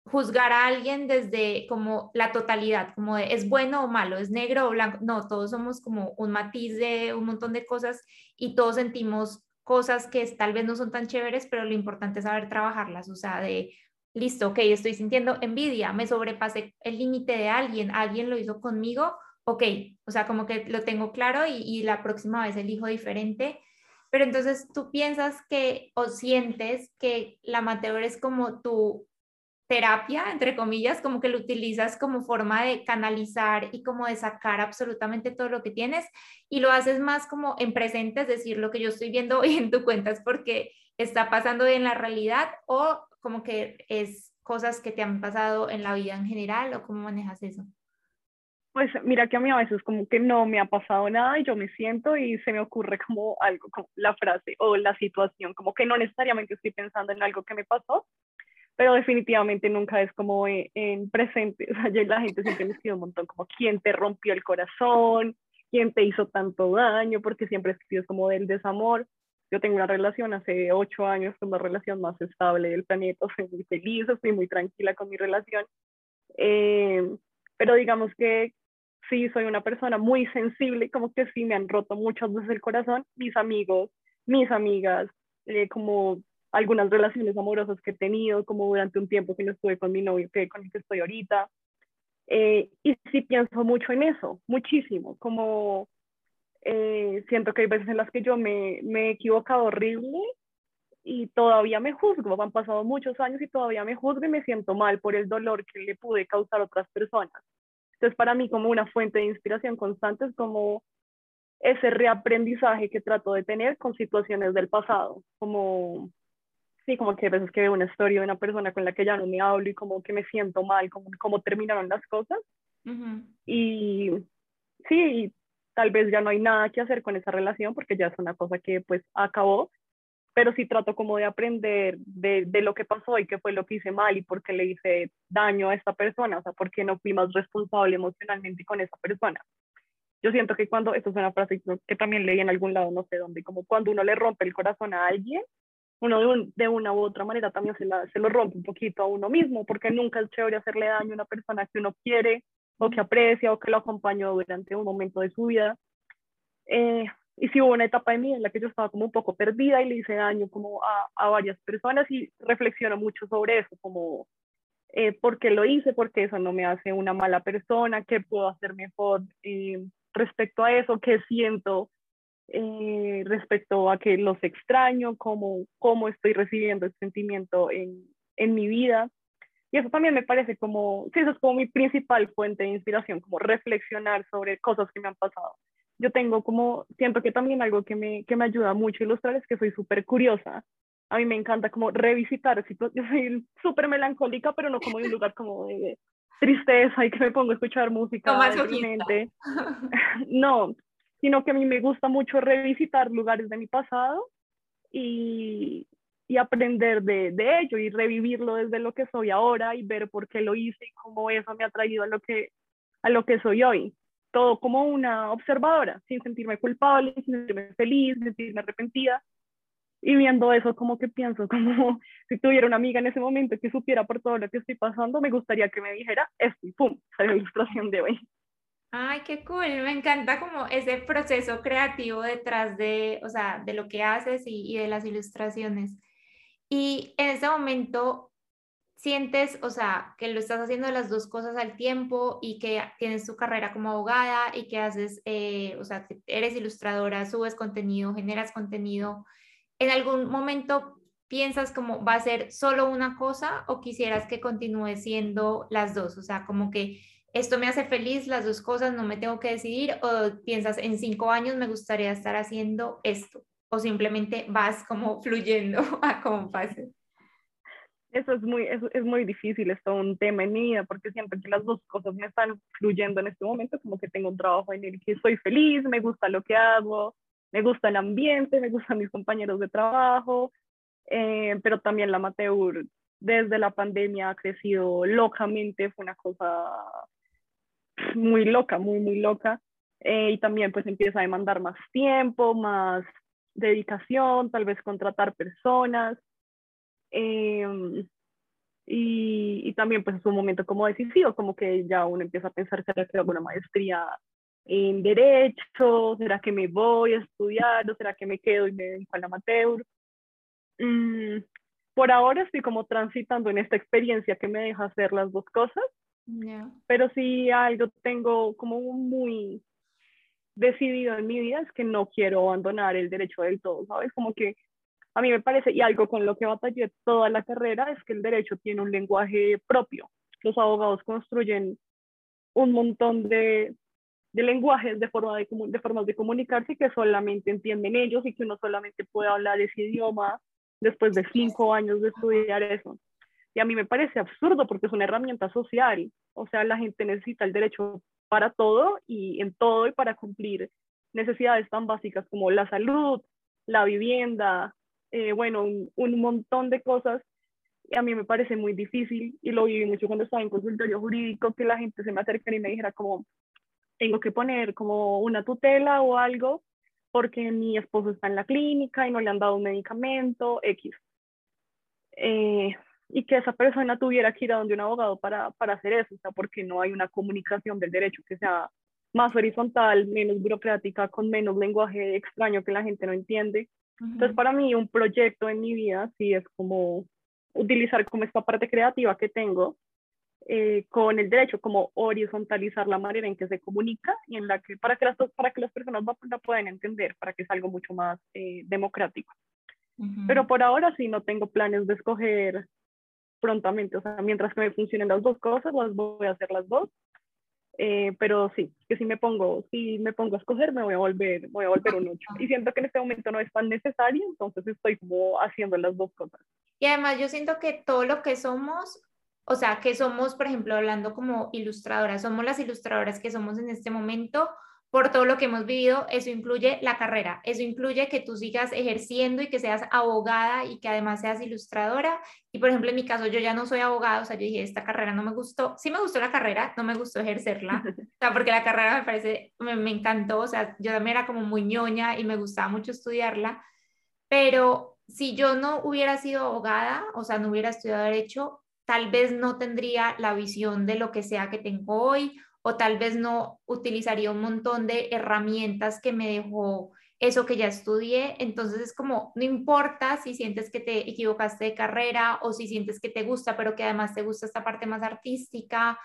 juzgar a alguien desde como la totalidad, como de es bueno o malo, es negro o blanco. No, todos somos como un matiz de un montón de cosas y todos sentimos cosas que tal vez no son tan chéveres, pero lo importante es saber trabajarlas, o sea, de, listo, ok, estoy sintiendo envidia, me sobrepasé el límite de alguien, alguien lo hizo conmigo, ok, o sea, como que lo tengo claro y, y la próxima vez elijo diferente. Pero entonces tú piensas que o sientes que la amateur es como tu terapia, entre comillas, como que lo utilizas como forma de canalizar y como de sacar absolutamente todo lo que tienes y lo haces más como en presente, es decir, lo que yo estoy viendo hoy en tu cuenta es porque está pasando en la realidad o como que es cosas que te han pasado en la vida en general o cómo manejas eso. Pues mira que a mí a veces como que no me ha pasado nada y yo me siento y se me ocurre como algo, como la frase o la situación, como que no necesariamente estoy pensando en algo que me pasó, pero definitivamente nunca es como en, presente, o la gente siempre me escribe un montón como quién te rompió el corazón, quién te hizo tanto daño, porque siempre escribes como del desamor. Yo tengo una relación hace ocho años, con la relación más estable del planeta, soy muy feliz, estoy muy tranquila con mi relación. Eh, pero digamos que sí, soy una persona muy sensible, como que sí me han roto muchas veces el corazón, mis amigos, mis amigas, eh, como algunas relaciones amorosas que he tenido, como durante un tiempo que no estuve con mi novio, que con el que estoy ahorita. Eh, y sí pienso mucho en eso, muchísimo, como eh, siento que hay veces en las que yo me, me he equivocado horrible y todavía me juzgo, han pasado muchos años y todavía me juzgo y me siento mal por el dolor que le pude causar a otras personas. Entonces para mí como una fuente de inspiración constante es como ese reaprendizaje que trato de tener con situaciones del pasado, como sí, como que a veces que veo una historia de una persona con la que ya no me hablo y como que me siento mal, como cómo terminaron las cosas. Y sí, tal vez ya no hay nada que hacer con esa relación porque ya es una cosa que pues acabó, pero sí trato como de aprender de, de, lo que pasó y qué fue lo que hice mal y por qué le hice daño a esta persona, o sea, por qué no fui más responsable emocionalmente con esa persona. Yo siento que cuando, esto es una frase que también leí en algún lado, no sé dónde, como cuando uno le rompe el corazón a alguien, uno de, de, una u otra manera también se, se lo rompe un poquito a uno mismo, porque nunca es chévere hacerle daño a una persona que uno quiere o que aprecia o que lo acompañó durante un momento de su vida. Eh, y sí hubo una etapa de mí en la que yo estaba como un poco perdida y le hice daño como a, a varias personas y reflexiono mucho sobre eso, como eh, por qué lo hice, porque eso no me hace una mala persona, qué puedo hacer mejor eh, respecto a eso, qué siento eh, respecto a que los extraño, cómo, cómo estoy recibiendo el sentimiento en, en mi vida. Y eso también me parece como, sí, eso es como mi principal fuente de inspiración, como reflexionar sobre cosas que me han pasado. Yo tengo como, siento que también algo que me, que me ayuda mucho a ilustrar es que soy súper curiosa. A mí me encanta como revisitar, yo soy súper melancólica, pero no como de un lugar como de tristeza y que me pongo a escuchar música. No, sino que a mí me gusta mucho revisitar lugares de mi pasado y, y aprender de, de, ello y revivirlo desde lo que soy ahora y ver por qué lo hice y cómo eso me ha traído a lo que, a lo que soy hoy. Todo como una observadora, sin sentirme culpable, sin sentirme feliz, sin sentirme arrepentida. Y viendo eso, como que pienso, como si tuviera una amiga en ese momento que supiera por todo lo que estoy pasando, me gustaría que me dijera esto y pum, esa la ilustración de hoy. Ay, qué cool, me encanta como ese proceso creativo detrás de, o sea, de lo que haces y, y de las ilustraciones. Y en ese momento sientes, o sea, que lo estás haciendo las dos cosas al tiempo y que tienes tu carrera como abogada y que haces, eh, o sea, eres ilustradora, subes contenido, generas contenido. ¿En algún momento piensas como va a ser solo una cosa o quisieras que continúe siendo las dos? O sea, como que esto me hace feliz, las dos cosas, no me tengo que decidir, o piensas, en cinco años me gustaría estar haciendo esto, o simplemente vas como fluyendo a como pase. Eso es muy, es, es muy difícil, es todo un tema en mi vida, porque siempre que las dos cosas me están fluyendo en este momento, como que tengo un trabajo en el que soy feliz, me gusta lo que hago, me gusta el ambiente, me gustan mis compañeros de trabajo, eh, pero también la amateur desde la pandemia ha crecido locamente, fue una cosa muy loca, muy, muy loca. Eh, y también pues empieza a demandar más tiempo, más dedicación, tal vez contratar personas. Em, y, y, también pues es un momento como decisivo, como que ya uno empieza a pensar, ¿será que hago una maestría en derecho? ¿Será que me voy a estudiar? ¿O será que me quedo y me dedico al amateur? Mm, por ahora estoy como transitando en esta experiencia que me deja hacer las dos cosas pero si algo tengo como muy decidido en mi vida es que no quiero abandonar el derecho del todo, ¿sabes? Como que a mí me parece, y algo con lo que batallé toda la carrera, es que el derecho tiene un lenguaje propio. Los abogados construyen un montón de, de lenguajes, de, forma de, de formas de comunicarse que solamente entienden ellos y que uno solamente puede hablar ese idioma después de cinco años de estudiar eso. Y a mí me parece absurdo porque es una herramienta social. O sea, la gente necesita el derecho para todo y en todo y para cumplir necesidades tan básicas como la salud, la vivienda, eh, bueno, un, montón de cosas Y a mí me parece muy difícil y lo viví mucho cuando estaba en consultorio jurídico, que la gente se me acercara y me dijera como, tengo que poner como una tutela o algo porque mi esposo está en la clínica y no le han dado un medicamento X. Eh, y que esa persona tuviera que ir a donde un abogado para, para hacer eso, o sea, porque no hay una comunicación del derecho que sea más horizontal, menos burocrática, con menos lenguaje extraño que la gente no entiende. Entonces, para mí, un proyecto en mi vida sí es como utilizar como esta parte creativa que tengo eh, con el derecho, como horizontalizar la manera en que se comunica y en la que, para que las, para que las personas la puedan entender, para que sea algo mucho más eh, democrático. Pero por ahora sí no tengo planes de escoger prontamente, o sea, mientras que me funcionen las dos cosas, las voy a hacer las dos. Eh, pero sí, que si me pongo, si me pongo a escoger, me voy a volver, voy a volver un 8. Y siento que en este momento no es tan necesario, entonces estoy como haciendo las dos cosas. Y además yo siento que todo lo que somos, o sea, que somos, por ejemplo, hablando como ilustradoras, somos las ilustradoras que somos en este momento por todo lo que hemos vivido, eso incluye la carrera, eso incluye que tú sigas ejerciendo y que seas abogada y que además seas ilustradora. Y por ejemplo, en mi caso, yo ya no soy abogada, o sea, yo dije, esta carrera no me gustó, sí me gustó la carrera, no me gustó ejercerla, o sea, porque la carrera me parece, me, me encantó, o sea, yo también era como muy ñoña y me gustaba mucho estudiarla, pero si yo no hubiera sido abogada, o sea, no hubiera estudiado derecho, tal vez no tendría la visión de lo que sea que tengo hoy o tal vez no utilizaría un montón de herramientas que me dejó eso que ya estudié. Entonces es como, no importa si sientes que te equivocaste de carrera o si sientes que te gusta, pero que además te gusta esta parte más artística.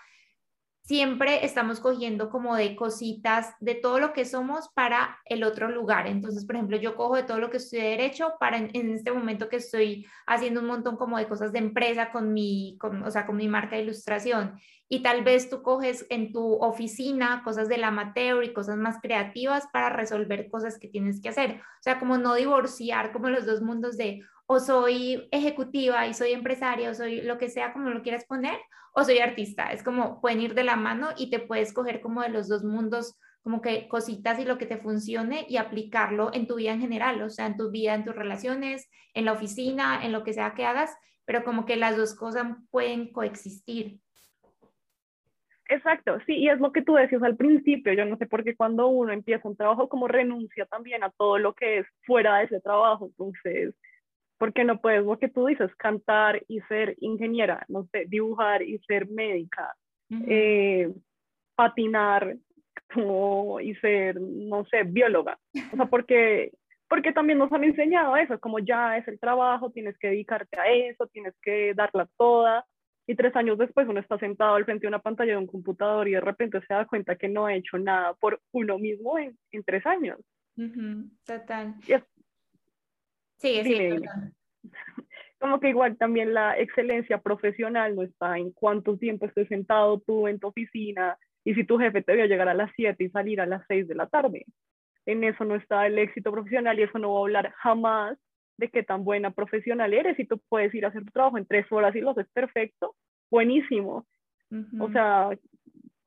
Siempre estamos cogiendo como de cositas de todo lo que somos para el otro lugar. Entonces, por ejemplo, yo cojo de todo lo que estudié derecho para en, este momento que estoy haciendo un montón como de cosas de empresa con mi, o sea, con mi marca de ilustración y tal vez tú coges en tu oficina cosas del amateur y cosas más creativas para resolver cosas que tienes que hacer. O sea, como no divorciar como los dos mundos de o soy ejecutiva y soy empresaria o soy lo que sea como lo quieras poner o soy artista. Es como pueden ir de la mano y te puedes coger como de los dos mundos como que cositas y lo que te funcione y aplicarlo en tu vida en general, o sea, en tu vida, en tus relaciones, en la oficina, en lo que sea que hagas, pero como que las dos cosas pueden coexistir. Exacto, sí, y es lo que tú decías al principio, yo no sé por qué cuando uno empieza un trabajo como renuncia también a todo lo que es fuera de ese trabajo, entonces, ¿por qué no puedes lo que tú dices, cantar y ser ingeniera, no sé, dibujar y ser médica, eh, patinar como, y ser, no sé, bióloga? O sea, porque, porque también nos han enseñado eso, como ya es el trabajo, tienes que dedicarte a eso, tienes que darla toda y tres años después uno está sentado al frente de una pantalla de un computador y de repente se da cuenta que no ha hecho nada por uno mismo en, en tres años. Total. Sí, sí, Como que igual también la excelencia profesional no está en cuánto tiempo estés sentado tú en tu oficina y si tu jefe te vio llegar a las 7 y salir a las 6 de la tarde. En eso no está el éxito profesional y eso no va a hablar jamás de qué tan buena profesional eres y tú puedes ir a hacer tu trabajo en tres horas y lo haces perfecto, buenísimo. O sea,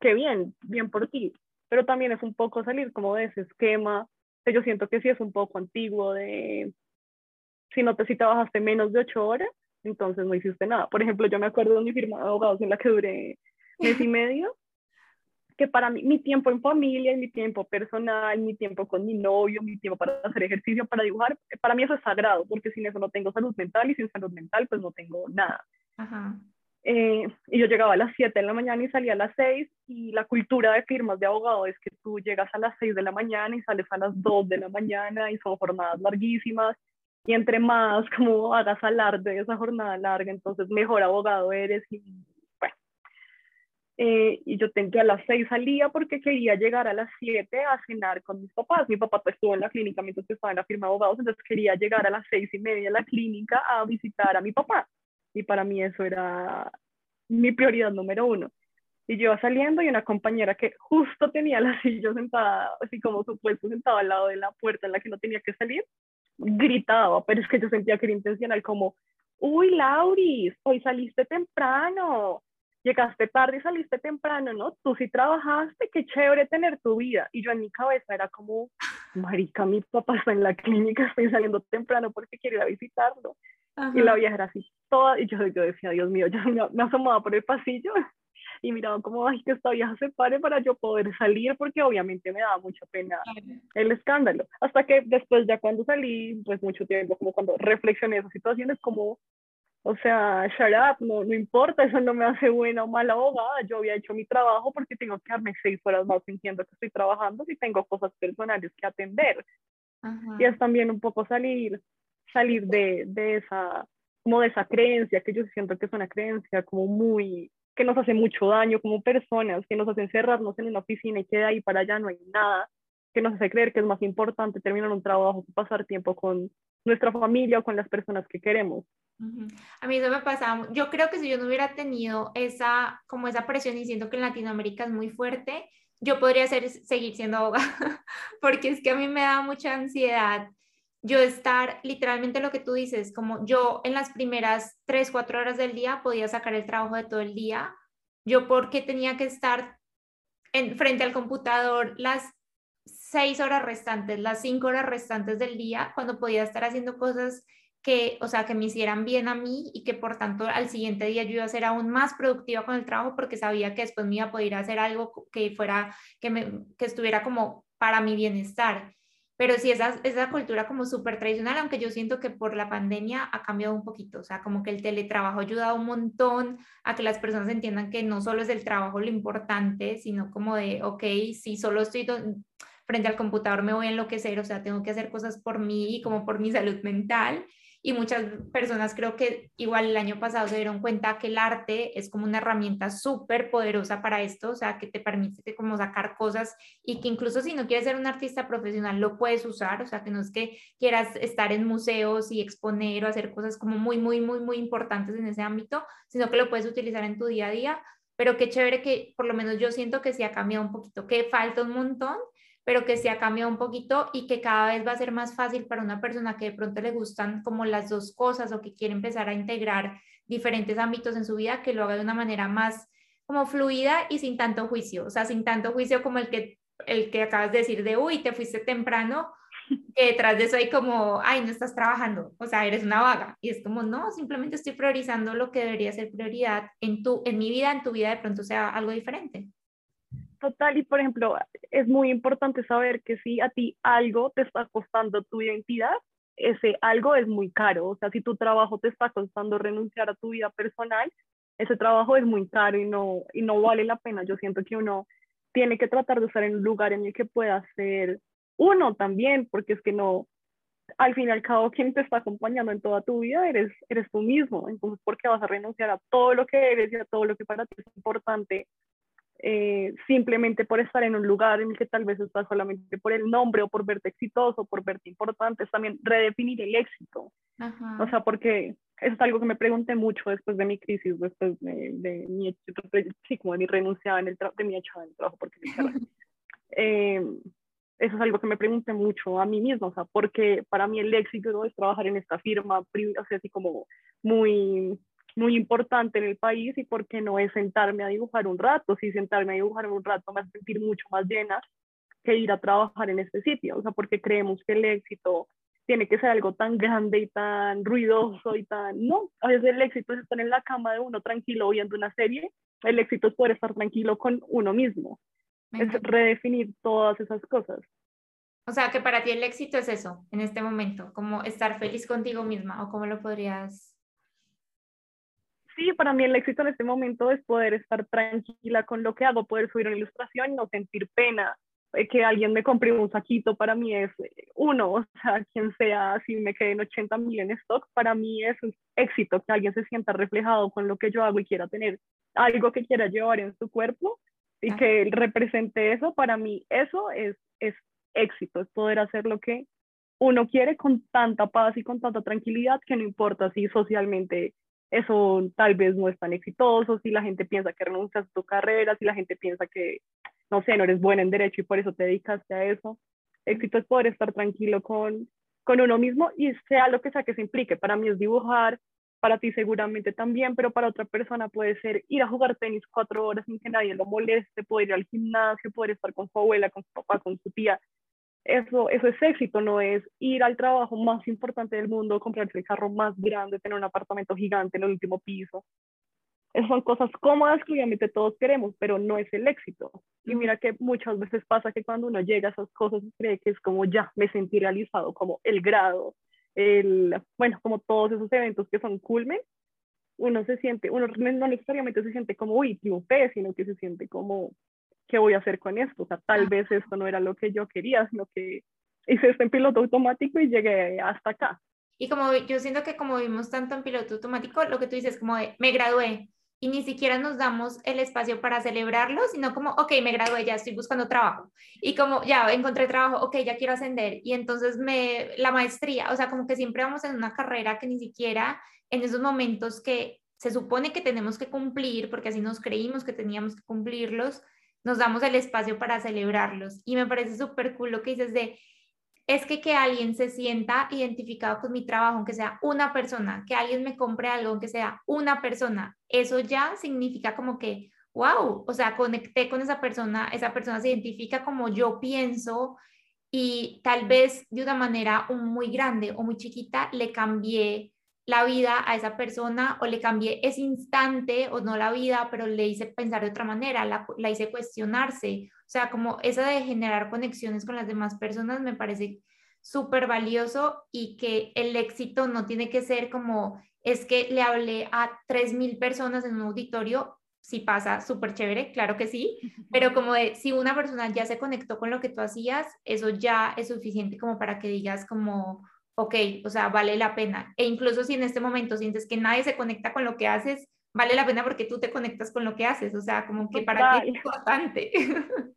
qué bien, bien por ti. Pero también es un poco salir como de ese esquema, que yo siento que sí es un poco antiguo de si no te si trabajaste menos de ocho horas, entonces no hiciste nada. Por ejemplo, yo me acuerdo de mi firma de abogados en la que duré mes y medio que para mí, mi tiempo en familia, mi tiempo personal, mi tiempo con mi novio, mi tiempo para hacer ejercicio, para dibujar, para mí eso es sagrado, porque sin eso no tengo salud mental y sin salud mental pues no tengo nada. Eh, y yo llegaba a las 7 de la mañana y salía a las 6 y la cultura de firmas de abogado es que tú llegas a las 6 de la mañana y sales a las 2 de la mañana y son jornadas larguísimas y entre más como hagas alarde de esa jornada larga, entonces mejor abogado eres y eh, y yo tenía a las seis salía porque quería llegar a las siete a cenar con mis papás. Mi papá pues, estuvo en la clínica mientras que estaba en la firma de abogados, entonces quería llegar a las seis y media a la clínica a visitar a mi papá. Y para mí eso era mi prioridad número uno. Y yo iba saliendo y una compañera que justo tenía la silla sentada, así como supuesto, sentada al lado de la puerta en la que no tenía que salir, gritaba, pero es que yo sentía que era intencional, como, uy, Lauris, hoy saliste temprano, llegaste tarde y saliste temprano, ¿no? Tú sí trabajaste, qué chévere tener tu vida. Y yo en mi cabeza era como, marica, mi papá está en la clínica, estoy saliendo temprano porque quiero ir a visitarlo. Y la vieja era así, toda, y yo, yo decía, Dios mío, yo me, me asomaba por el pasillo y miraba como, ay, que esta vieja se pare para yo poder salir, porque obviamente me daba mucha pena el escándalo. Hasta que después ya cuando salí, pues mucho tiempo, como cuando reflexioné esa situación, es como, o sea, shut up, no, no importa, eso no me hace buena o mala abogada, yo había hecho mi trabajo porque tengo que darme seis horas más fingiendo que estoy trabajando si tengo cosas personales que atender. Y es también un poco salir, salir de, de esa como de esa creencia, que yo siento que es una creencia como muy, que nos hace mucho daño como personas, que nos hace encerrarnos en una oficina y que de ahí para allá no hay nada, que nos hace creer que es más importante terminar un trabajo que pasar tiempo con nuestra familia o con las personas que queremos. A mí eso me pasaba, yo creo que si yo no hubiera tenido esa, como esa presión y siento que en Latinoamérica es muy fuerte, yo podría ser, seguir siendo abogada, porque es que a mí me da mucha ansiedad yo estar literalmente lo que tú dices, como yo en las primeras tres, cuatro horas del día podía sacar el trabajo de todo el día, yo porque tenía que estar en, frente al computador las seis horas restantes, las cinco horas restantes del día, cuando podía estar haciendo cosas que, o sea, que me hicieran bien a mí y que por tanto al siguiente día yo iba a ser aún más productiva con el trabajo porque sabía que después me iba a poder hacer algo que fuera, que, me, que estuviera como para mi bienestar. Pero sí, esa, esa cultura como súper tradicional, aunque yo siento que por la pandemia ha cambiado un poquito, o sea, como que el teletrabajo ha ayudado un montón a que las personas entiendan que no solo es el trabajo lo importante, sino como de, ok, si solo estoy frente al computador me voy a enloquecer, o sea, tengo que hacer cosas por mí y como por mi salud mental y muchas personas creo que igual el año pasado se dieron cuenta que el arte es como una herramienta súper poderosa para esto, o sea, que te permite como sacar cosas y que incluso si no quieres ser un artista profesional lo puedes usar, o sea, que no es que quieras estar en museos y exponer o hacer cosas como muy, muy, muy, muy importantes en ese ámbito, sino que lo puedes utilizar en tu día a día, pero qué chévere que por lo menos yo siento que sí ha cambiado un poquito, que falta un montón, pero que se ha cambiado un poquito y que cada vez va a ser más fácil para una persona que de pronto le gustan como las dos cosas o que quiere empezar a integrar diferentes ámbitos en su vida, que lo haga de una manera más como fluida y sin tanto juicio, o sea, sin tanto juicio como el que, el que acabas de decir de, uy, te fuiste temprano, que detrás de eso hay como, ay, no estás trabajando, o sea, eres una vaga. Y es como, no, simplemente estoy priorizando lo que debería ser prioridad en, tu, en mi vida, en tu vida de pronto sea algo diferente. Total, y por ejemplo, es muy importante saber que si a ti algo te está costando tu identidad, ese algo es muy caro. O sea, si tu trabajo te está costando renunciar a tu vida personal, ese trabajo es muy caro y no, y no vale la pena. Yo siento que uno tiene que tratar de estar en un lugar en el que pueda ser uno también, porque es que no, al fin y al cabo, quien te está acompañando en toda tu vida eres, eres tú mismo. Entonces, ¿por qué vas a renunciar a todo lo que eres y a todo lo que para ti es importante eh, simplemente por estar en un lugar en el que tal vez estás solamente por el nombre o por verte exitoso, por verte importante, es también redefinir el éxito. O sea, porque eso es algo que me pregunté mucho después de mi crisis, después de, de mi, sí, como de mi renuncia en el de mi echada en el trabajo, porque eh, eso es algo que me pregunté mucho a mí misma, o sea, porque para mí el éxito es trabajar en esta firma, o sea, así como muy muy importante en el país y por qué no es sentarme a dibujar un rato, si sentarme a dibujar un rato me hace sentir mucho más llena que ir a trabajar en este sitio, o sea, porque creemos que el éxito tiene que ser algo tan grande y tan ruidoso y tan, no, a veces el éxito es estar en la cama de uno tranquilo viendo una serie, el éxito es poder estar tranquilo con uno mismo, es redefinir todas esas cosas. O sea, que para ti el éxito es eso, en este momento, como estar feliz contigo misma, o cómo lo podrías sí, para mí el éxito en este momento es poder estar tranquila con lo que hago, poder subir una ilustración y no sentir pena. Eh, que alguien me compre un saquito para mí es eh, uno, o sea, quien sea, si me queden 80 mil en stock, para mí es un éxito que alguien se sienta reflejado con lo que yo hago y quiera tener algo que quiera llevar en su cuerpo y que represente eso, para mí eso es, es éxito, es poder hacer lo que uno quiere con tanta paz y con tanta tranquilidad que no importa si socialmente eso tal vez no es tan exitoso, si la gente piensa que renuncias a tu carrera, si la gente piensa que, no sé, no eres buena en derecho y por eso te dedicaste a eso. Éxito es poder estar tranquilo con, con uno mismo y sea lo que sea que se implique. Para mí es dibujar, para ti seguramente también, pero para otra persona puede ser ir a jugar tenis cuatro horas sin que nadie lo moleste, poder ir al gimnasio, poder estar con su abuela, con su papá, con su tía. Eso, eso es éxito, no es ir al trabajo más importante del mundo, comprarse el carro más grande, tener un apartamento gigante en el último piso. Esas son cosas cómodas que obviamente todos queremos, pero no es el éxito. Y mira que muchas veces pasa que cuando uno llega a esas cosas cree que es como ya me sentí realizado, como el grado, el, bueno, como todos esos eventos que son culmen, uno se siente, uno no necesariamente se siente como, uy, triunfé, sino que se siente como, ¿qué voy a hacer con esto? O sea, tal vez esto no era lo que yo quería, sino que hice esto en piloto automático y llegué hasta acá. Y como yo siento que como vimos tanto en piloto automático, lo que tú dices como de, me gradué, y ni siquiera nos damos el espacio para celebrarlo, sino como, ok, me gradué, ya estoy buscando trabajo. Y como, ya encontré trabajo, ok, ya quiero ascender. Y entonces me, la maestría, o sea, como que siempre vamos en una carrera que ni siquiera en esos momentos que se supone que tenemos que cumplir, porque así nos creímos que teníamos que cumplirlos, nos damos el espacio para celebrarlos. Y me parece súper cool lo que dices de, es que que alguien se sienta identificado con mi trabajo, aunque sea una persona, que alguien me compre algo, aunque sea una persona, eso ya significa como que, wow, o sea, conecté con esa persona, esa persona se identifica como yo pienso y tal vez de una manera muy grande o muy chiquita le cambié la vida a esa persona o le cambié ese instante o no la vida, pero le hice pensar de otra manera, la, la hice cuestionarse. O sea, como esa de generar conexiones con las demás personas me parece súper valioso y que el éxito no tiene que ser como es que le hablé a 3.000 personas en un auditorio, si pasa súper chévere, claro que sí, pero como de si una persona ya se conectó con lo que tú hacías, eso ya es suficiente como para que digas como, ok, o sea, vale la pena. E incluso si en este momento sientes que nadie se conecta con lo que haces, vale la pena porque tú te conectas con lo que haces, o sea, como que para ti es importante.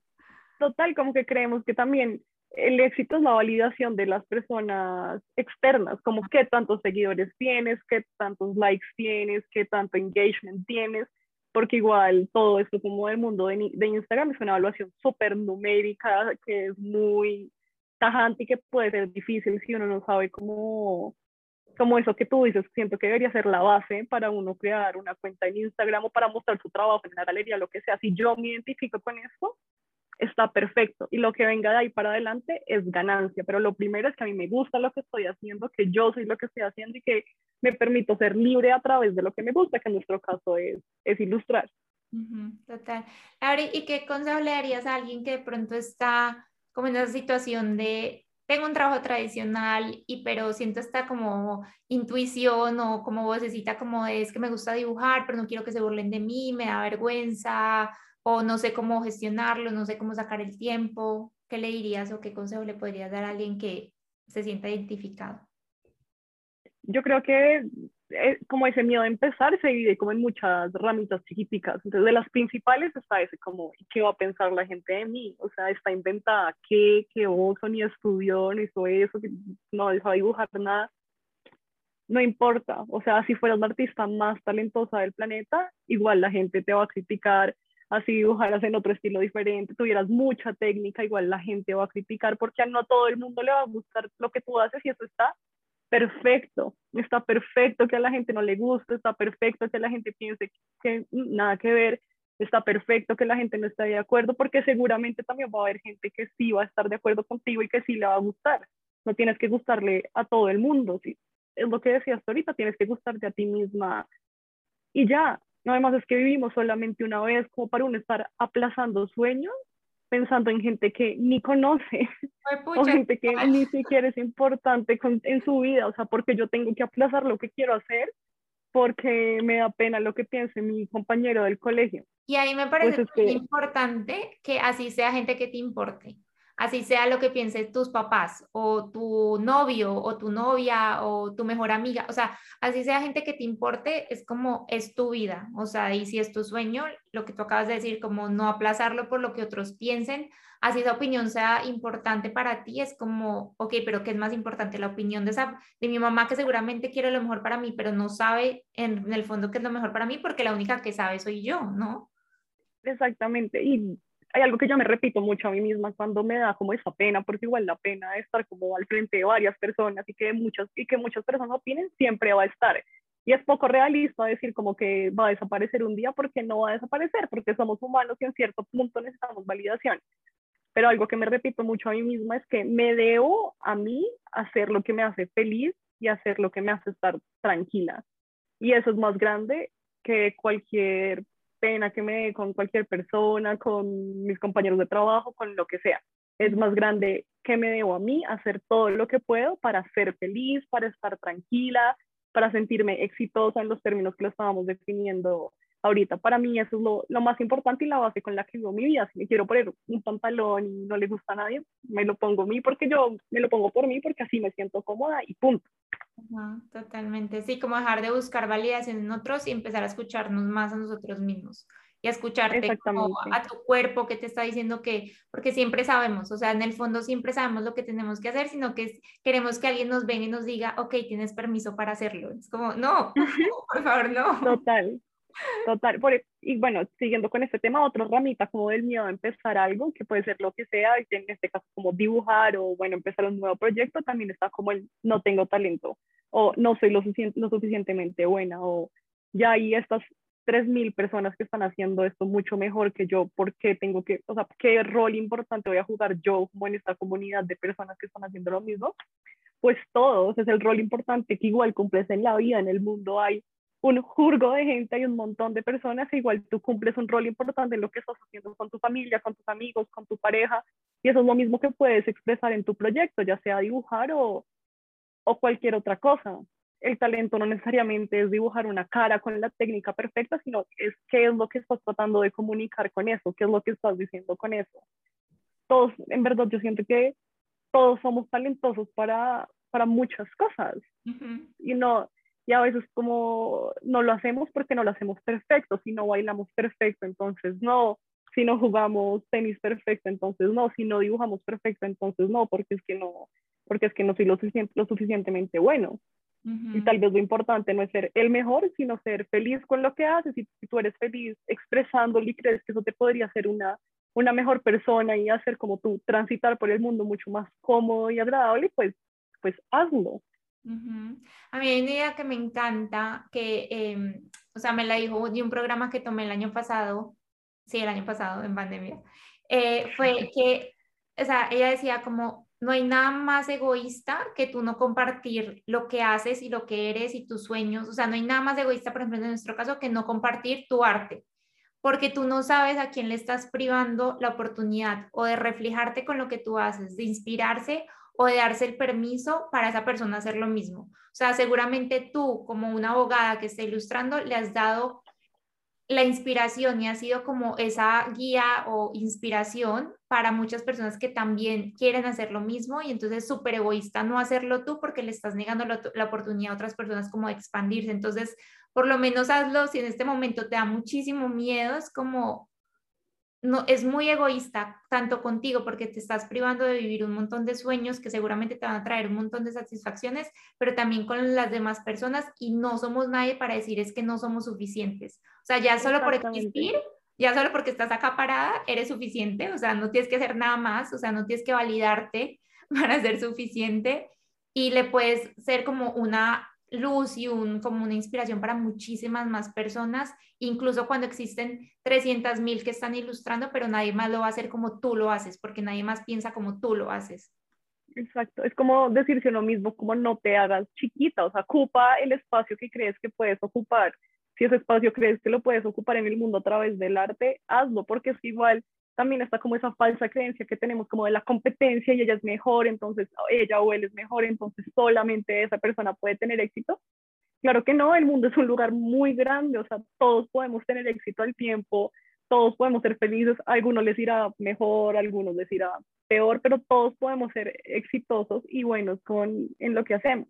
Total, como que creemos que también el éxito es la validación de las personas externas, como qué tantos seguidores tienes, qué tantos likes tienes, qué tanto engagement tienes, porque igual todo esto como del mundo de, de Instagram es una evaluación súper numérica que es muy tajante y que puede ser difícil si uno no sabe cómo, como eso que tú dices, siento que debería ser la base para uno crear una cuenta en Instagram o para mostrar su trabajo en la galería, lo que sea. Si yo me identifico con eso, está perfecto. Y lo que venga de ahí para adelante es ganancia. Pero lo primero es que a mí me gusta lo que estoy haciendo, que yo soy lo que estoy haciendo y que me permito ser libre a través de lo que me gusta, que en nuestro caso es, es ilustrar. total. ¿y qué consejo le darías a alguien que de pronto está como en esa situación de tengo un trabajo tradicional y pero siento esta como intuición o como vocecita como es que me gusta dibujar, pero no quiero que se burlen de mí, me da vergüenza o no sé cómo gestionarlo, no sé cómo sacar el tiempo. ¿Qué le dirías o qué consejo le podrías dar a alguien que se sienta identificado? Yo creo que eh, como ese miedo a empezar se divide como en muchas ramitas chiquiticas. Entonces, de las principales está ese como, ¿qué va a pensar la gente de mí? O sea, está inventada, ¿qué? ¿Qué oso? Ni estudió, ni hizo eso, no dejó dibujar nada. No importa, o sea, si fueras la artista más talentosa del planeta, igual la gente te va a criticar, así dibujaras en otro estilo diferente, tuvieras mucha técnica, igual la gente va a criticar porque a no todo el mundo le va a gustar lo que tú haces y eso está perfecto, está perfecto que a la gente no le guste, está perfecto que la gente piense que nada que ver, está perfecto que la gente no esté de acuerdo, porque seguramente también va a haber gente que sí va a estar de acuerdo contigo y que sí le va a gustar. No tienes que gustarle a todo el mundo, ¿sí? es lo que decías ahorita, tienes que gustarte a ti misma y ya. Además es que vivimos solamente una vez como para uno estar aplazando sueños pensando en gente que ni conoce o gente que ni siquiera es importante en su vida, o sea, porque yo tengo que aplazar lo que quiero hacer porque me da pena lo que piense mi compañero del colegio. Y ahí me pues parece muy importante que así sea gente que te importe así sea lo que piensen tus papás o tu novio o tu novia o tu mejor amiga, o sea, así sea gente que te importe, es como es tu vida, o sea, y si es tu sueño, lo que tú acabas de decir, como no aplazarlo por lo que otros piensen, así esa opinión sea importante para ti, es como, ok, pero ¿qué es más importante? La opinión de, esa, de mi mamá que seguramente quiere lo mejor para mí, pero no sabe en, en el fondo qué es lo mejor para mí porque la única que sabe soy yo, ¿no? Exactamente, y hay algo que yo me repito mucho a mí misma cuando me da como esa pena, porque igual la pena de estar como al frente de varias personas y que muchas, y que muchas personas opinen siempre va a estar. Y es poco realista decir como que va a desaparecer un día porque no va a desaparecer, porque somos humanos y en cierto punto necesitamos validación. pero algo que me repito mucho a mí misma es que me debo a mí hacer lo que me hace feliz y hacer lo que me hace estar tranquila. Y eso es más grande que cualquier pena que me dé con cualquier persona, con mis compañeros de trabajo, con lo que sea. Es más grande que me debo a mí hacer todo lo que puedo para ser feliz, para estar tranquila, para sentirme exitosa en los términos que lo estábamos definiendo ahorita para mí eso es lo, lo, más importante y la base con la que vivo mi vida. Si me quiero poner un pantalón y no le gusta a nadie, me lo pongo a mí porque yo me lo pongo por mí porque así me siento cómoda y punto. totalmente, sí, como dejar de buscar validación en otros y empezar a escucharnos más a nosotros mismos y a escucharte como a tu cuerpo que te está diciendo que, porque siempre sabemos, o sea, en el fondo siempre sabemos lo que tenemos que hacer, sino que queremos que alguien nos venga y nos diga, ok, tienes permiso para hacerlo. Es como, no, por favor, no. Total, Total, por, e, y bueno, siguiendo con este tema, otra ramita como del miedo a empezar algo, que puede ser lo que sea, en este caso como dibujar o bueno, empezar un nuevo proyecto, también está como el no tengo talento o no soy lo, lo suficientemente buena o ya hay estas 3.000 personas que están haciendo esto mucho mejor que yo, ¿por qué tengo que, o sea, qué rol importante voy a jugar yo como en esta comunidad de personas que están haciendo lo mismo? Pues todos, es el rol importante que igual cumples en la vida, en el mundo hay un jurgo de gente y un montón de personas, igual tú cumples un rol importante en lo que estás haciendo con tu familia, con tus amigos, con tu pareja, y eso es lo mismo que puedes expresar en tu proyecto, ya sea dibujar o, o cualquier otra cosa. El talento no necesariamente es dibujar una cara con la técnica perfecta, sino es qué es lo que estás tratando de comunicar con eso, qué es lo que estás diciendo con eso. Todos, en verdad, yo siento que todos somos talentosos para, para muchas cosas. Y no, y a veces como no lo hacemos porque no lo hacemos perfecto, si no bailamos perfecto, entonces no, si no jugamos tenis perfecto, entonces no, si no dibujamos perfecto, entonces no, porque es que no, porque es que no soy lo, lo suficientemente bueno. Y tal vez lo importante no es ser el mejor, sino ser feliz con lo que haces. Y si tú eres feliz expresándolo y crees que eso te podría hacer una, una mejor persona y hacer como tú transitar por el mundo mucho más cómodo y agradable, pues, pues hazlo. A mí hay una idea que me encanta, que, em, o sea, me la dijo de un programa que tomé el año pasado, sí, el año pasado en pandemia, eh, fue que, o sea, ella decía como, no hay nada más egoísta que tú no compartir lo que haces y lo que eres y tus sueños, o sea, no hay nada más egoísta, por ejemplo, en nuestro caso, que no compartir tu arte, porque tú no sabes a quién le estás privando la oportunidad o de reflejarte con lo que tú haces, de inspirarse o de darse el permiso para esa persona hacer lo mismo. O sea, seguramente tú como una abogada que está ilustrando le has dado la inspiración y ha sido como esa guía o inspiración para muchas personas que también quieren hacer lo mismo y entonces es súper egoísta no hacerlo tú porque le estás negando la, oportunidad a otras personas como de expandirse. Entonces, por lo menos hazlo si en este momento te da muchísimo miedo, es como no, es muy egoísta, tanto contigo, porque te estás privando de vivir un montón de sueños que seguramente te van a traer un montón de satisfacciones, pero también con las demás personas y no somos nadie para decir es que no somos suficientes. O sea, ya solo por existir, ya solo porque estás acá parada, eres suficiente, o sea, no tienes que hacer nada más, o sea, no tienes que validarte para ser suficiente y le puedes ser como una luz y un, como una inspiración para muchísimas más personas, incluso cuando existen 300 mil que están ilustrando, pero nadie más lo va a hacer como tú lo haces, porque nadie más piensa como tú lo haces. Exacto, es como decirse lo mismo, como no te hagas chiquita, o sea, ocupa el espacio que crees que puedes ocupar. Si ese espacio crees que lo puedes ocupar en el mundo a través del arte, hazlo, porque es igual también está como esa falsa creencia que tenemos como de la competencia y ella es mejor, entonces ella o él es mejor, entonces solamente esa persona puede tener éxito. Claro que no, el mundo es un lugar muy grande, o sea, todos podemos tener éxito al tiempo, todos podemos ser felices, a algunos les irá mejor, a algunos les irá peor, pero todos podemos ser exitosos y buenos con, en lo que hacemos.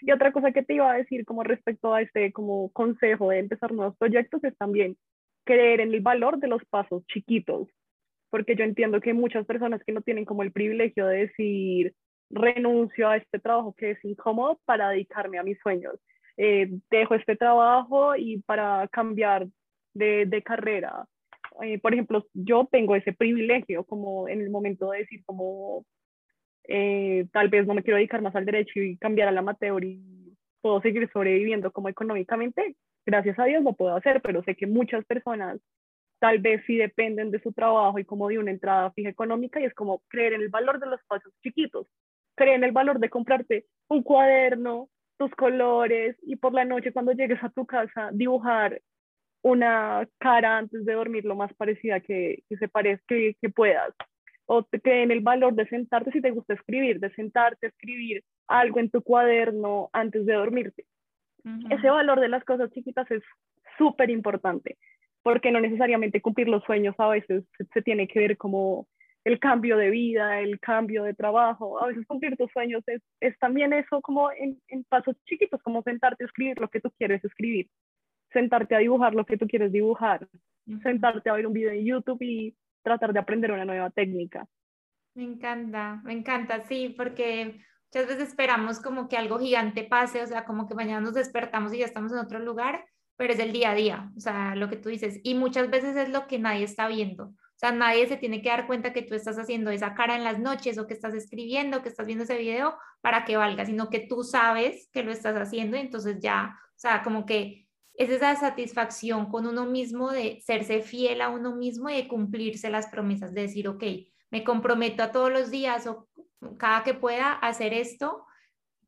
Y otra cosa que te iba a decir como respecto a este como consejo de empezar nuevos proyectos es también creer en el valor de los pasos chiquitos porque yo entiendo que muchas personas que no tienen como el privilegio de decir renuncio a este trabajo que es incómodo para dedicarme a mis sueños, eh, dejo este trabajo y para cambiar de, de carrera. Eh, por ejemplo, yo tengo ese privilegio como en el momento de decir como eh, tal vez no me quiero dedicar más al derecho y cambiar al amateur y puedo seguir sobreviviendo como económicamente, gracias a Dios lo puedo hacer, pero sé que muchas personas tal vez sí dependen de su trabajo y como de una entrada fija económica y es como creer en el valor de los pasos chiquitos, creer en el valor de comprarte un cuaderno, tus colores y por la noche cuando llegues a tu casa dibujar una cara antes de dormir lo más parecida que, que se parezca que, que puedas. O te creen el valor de sentarte si te gusta escribir, de sentarte a escribir algo en tu cuaderno antes de dormirte. Ese valor de las cosas chiquitas es súper importante, porque no necesariamente cumplir los sueños a veces se, tiene que ver como el cambio de vida, el cambio de trabajo, a veces cumplir tus sueños es, es también eso como en, en, pasos chiquitos, como sentarte a escribir lo que tú quieres escribir, sentarte a dibujar lo que tú quieres dibujar, sentarte a ver un video en YouTube y tratar de aprender una nueva técnica. Me encanta, me encanta, sí, porque muchas veces esperamos como que algo gigante pase, o sea, como que mañana nos despertamos y ya estamos en otro lugar, pero es el día a día, o sea, lo que tú dices, y muchas veces es lo que nadie está viendo. O sea, nadie se tiene que dar cuenta que tú estás haciendo esa cara en las noches o que estás escribiendo, que estás viendo ese video para que valga, sino que tú sabes que lo estás haciendo y entonces ya, o sea, como que es esa satisfacción con uno mismo de serse fiel a uno mismo y de cumplirse las promesas, de decir, ok, me comprometo a todos los días o cada que pueda hacer esto,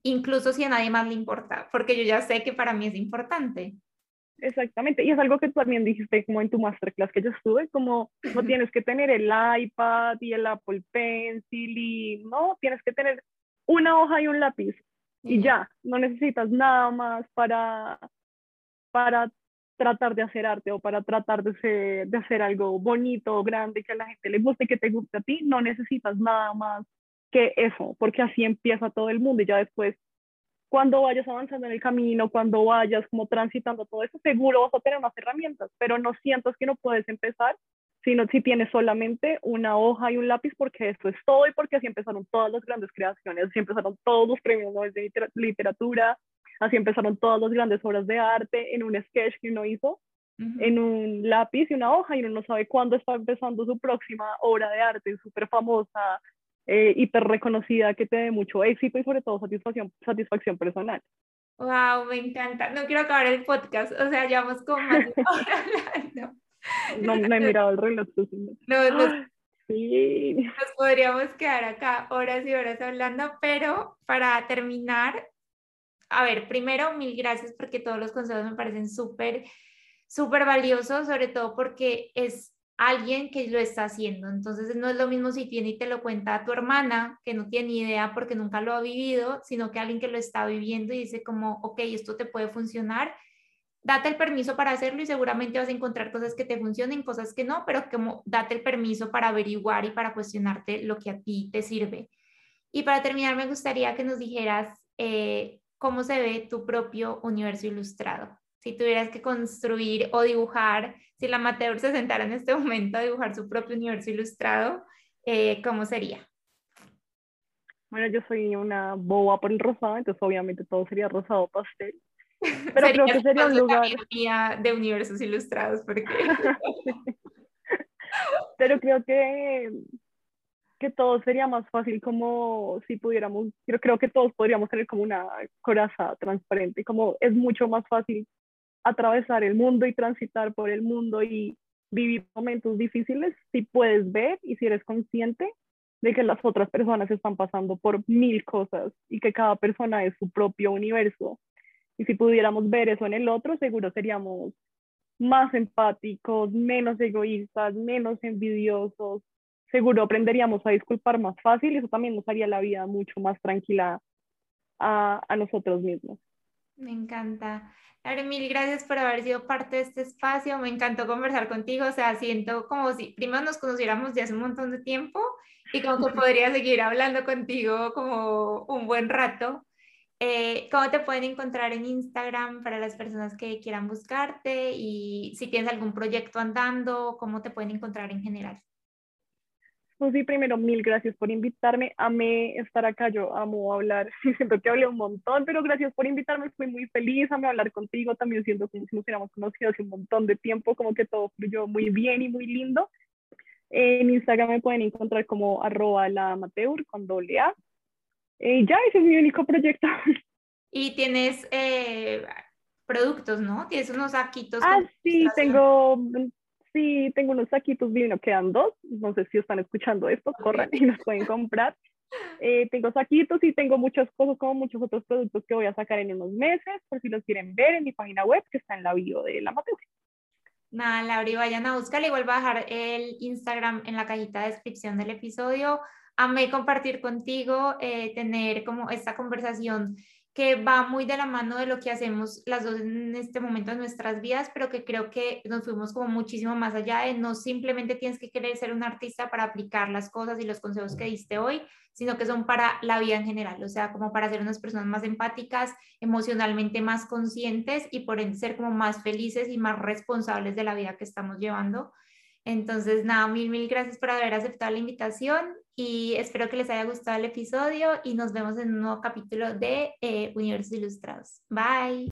incluso si a nadie más le importa, porque yo ya sé que para mí es importante. Exactamente, y es algo que tú también dijiste como en tu masterclass que yo estuve, como no tienes que tener el iPad y el Apple Pencil y no, tienes que tener una hoja y un lápiz y ya, no necesitas nada más para para tratar de hacer arte o para tratar de, de hacer algo bonito, grande, que a la gente le guste, que te guste a ti, no necesitas nada más que eso, porque así empieza todo el mundo y ya después, cuando vayas avanzando en el camino, cuando vayas como transitando todo eso, seguro vas a tener más herramientas, pero no sientas que no puedes empezar, sino si tienes solamente una hoja y un lápiz, porque eso es todo y porque así empezaron todas las grandes creaciones, así empezaron todos los premios de literatura, Así empezaron todas las grandes obras de arte en un sketch que uno hizo, en un lápiz y una hoja, y uno no sabe cuándo está empezando su próxima obra de arte súper famosa, eh, hiper reconocida, que te dé mucho éxito y sobre todo satisfacción, satisfacción personal. Wow, me encanta. No quiero acabar el podcast, o sea, llevamos como más de hora No, no he mirado el reloj. No, no, sí. Nos podríamos quedar acá horas y horas hablando, pero para terminar, a ver, primero, mil gracias porque todos los consejos me parecen súper, súper valiosos, sobre todo porque es alguien que lo está haciendo. Entonces no es lo mismo si tiene y te lo cuenta a tu hermana, que no tiene ni idea porque nunca lo ha vivido, sino que alguien que lo está viviendo y dice como, ok, esto te puede funcionar. Date el permiso para hacerlo y seguramente vas a encontrar cosas que te funcionen, cosas que no, pero como date el permiso para averiguar y para cuestionarte lo que a ti te sirve. Y para terminar, me gustaría que nos dijeras eh, cómo se ve tu propio universo ilustrado. Si tuvieras que construir o dibujar, si la amateur se sentara en este momento a dibujar su propio universo ilustrado, eh, ¿cómo sería? Bueno, yo soy una boba por el rosado, entonces obviamente todo sería rosado pastel. Pero creo que sería un lugar de universos ilustrados porque Pero creo que que todo sería más fácil como si pudiéramos, yo creo que todos podríamos tener como una coraza transparente, como es mucho más fácil atravesar el mundo y transitar por el mundo y vivir momentos difíciles si puedes ver y si eres consciente de que las otras personas están pasando por mil cosas y que cada persona es su propio universo. Y si pudiéramos ver eso en el otro, seguro seríamos más empáticos, menos egoístas, menos envidiosos, seguro aprenderíamos a disculpar más fácil y eso también nos haría la vida mucho más tranquila a, a nosotros mismos. Me encanta. Laura, mil gracias por haber sido parte de este espacio. Me encantó conversar contigo. O sea, siento como si primero nos conociéramos ya hace un montón de tiempo y como que podría seguir hablando contigo como un buen rato. Eh, ¿Cómo te pueden encontrar en Instagram para las personas que quieran buscarte? Y si tienes algún proyecto andando, ¿cómo te pueden encontrar en general? Pues sí, primero, mil gracias por invitarme. Amé estar acá, yo amo hablar. Siento que hablé un montón, pero gracias por invitarme. Estoy muy feliz, amé hablar contigo. También siento como si nos hubiéramos conocido hace un montón de tiempo, como que todo fluyó muy bien y muy lindo. En Instagram me pueden encontrar como arroba la amateur con doble A. Eh, ya, ese es mi único proyecto. Y tienes eh, productos, ¿no? Tienes unos saquitos. Ah, sí, tengo Sí, tengo unos saquitos vino, quedan dos. No sé si están escuchando esto, corran y los pueden comprar. Eh, tengo saquitos y tengo muchas cosas como muchos otros productos que voy a sacar en unos meses, por si los quieren ver en mi página web que está en la bio de la Mateo. Nada, Lauri, vayan a buscar. Igual voy a dejar el Instagram en la cajita de descripción del episodio. Amé compartir contigo, eh, tener como esta conversación que va muy de la mano de lo que hacemos las dos en este momento de nuestras vidas, pero que creo que nos fuimos como muchísimo más allá de no simplemente tienes que querer ser un artista para aplicar las cosas y los consejos que diste hoy, sino que son para la vida en general, o sea, como para ser unas personas más empáticas, emocionalmente más conscientes y por ende ser como más felices y más responsables de la vida que estamos llevando. Entonces, nada, mil, mil gracias por haber aceptado la invitación y espero que les haya gustado el episodio y nos vemos en un nuevo capítulo de eh, Universos Ilustrados. Bye.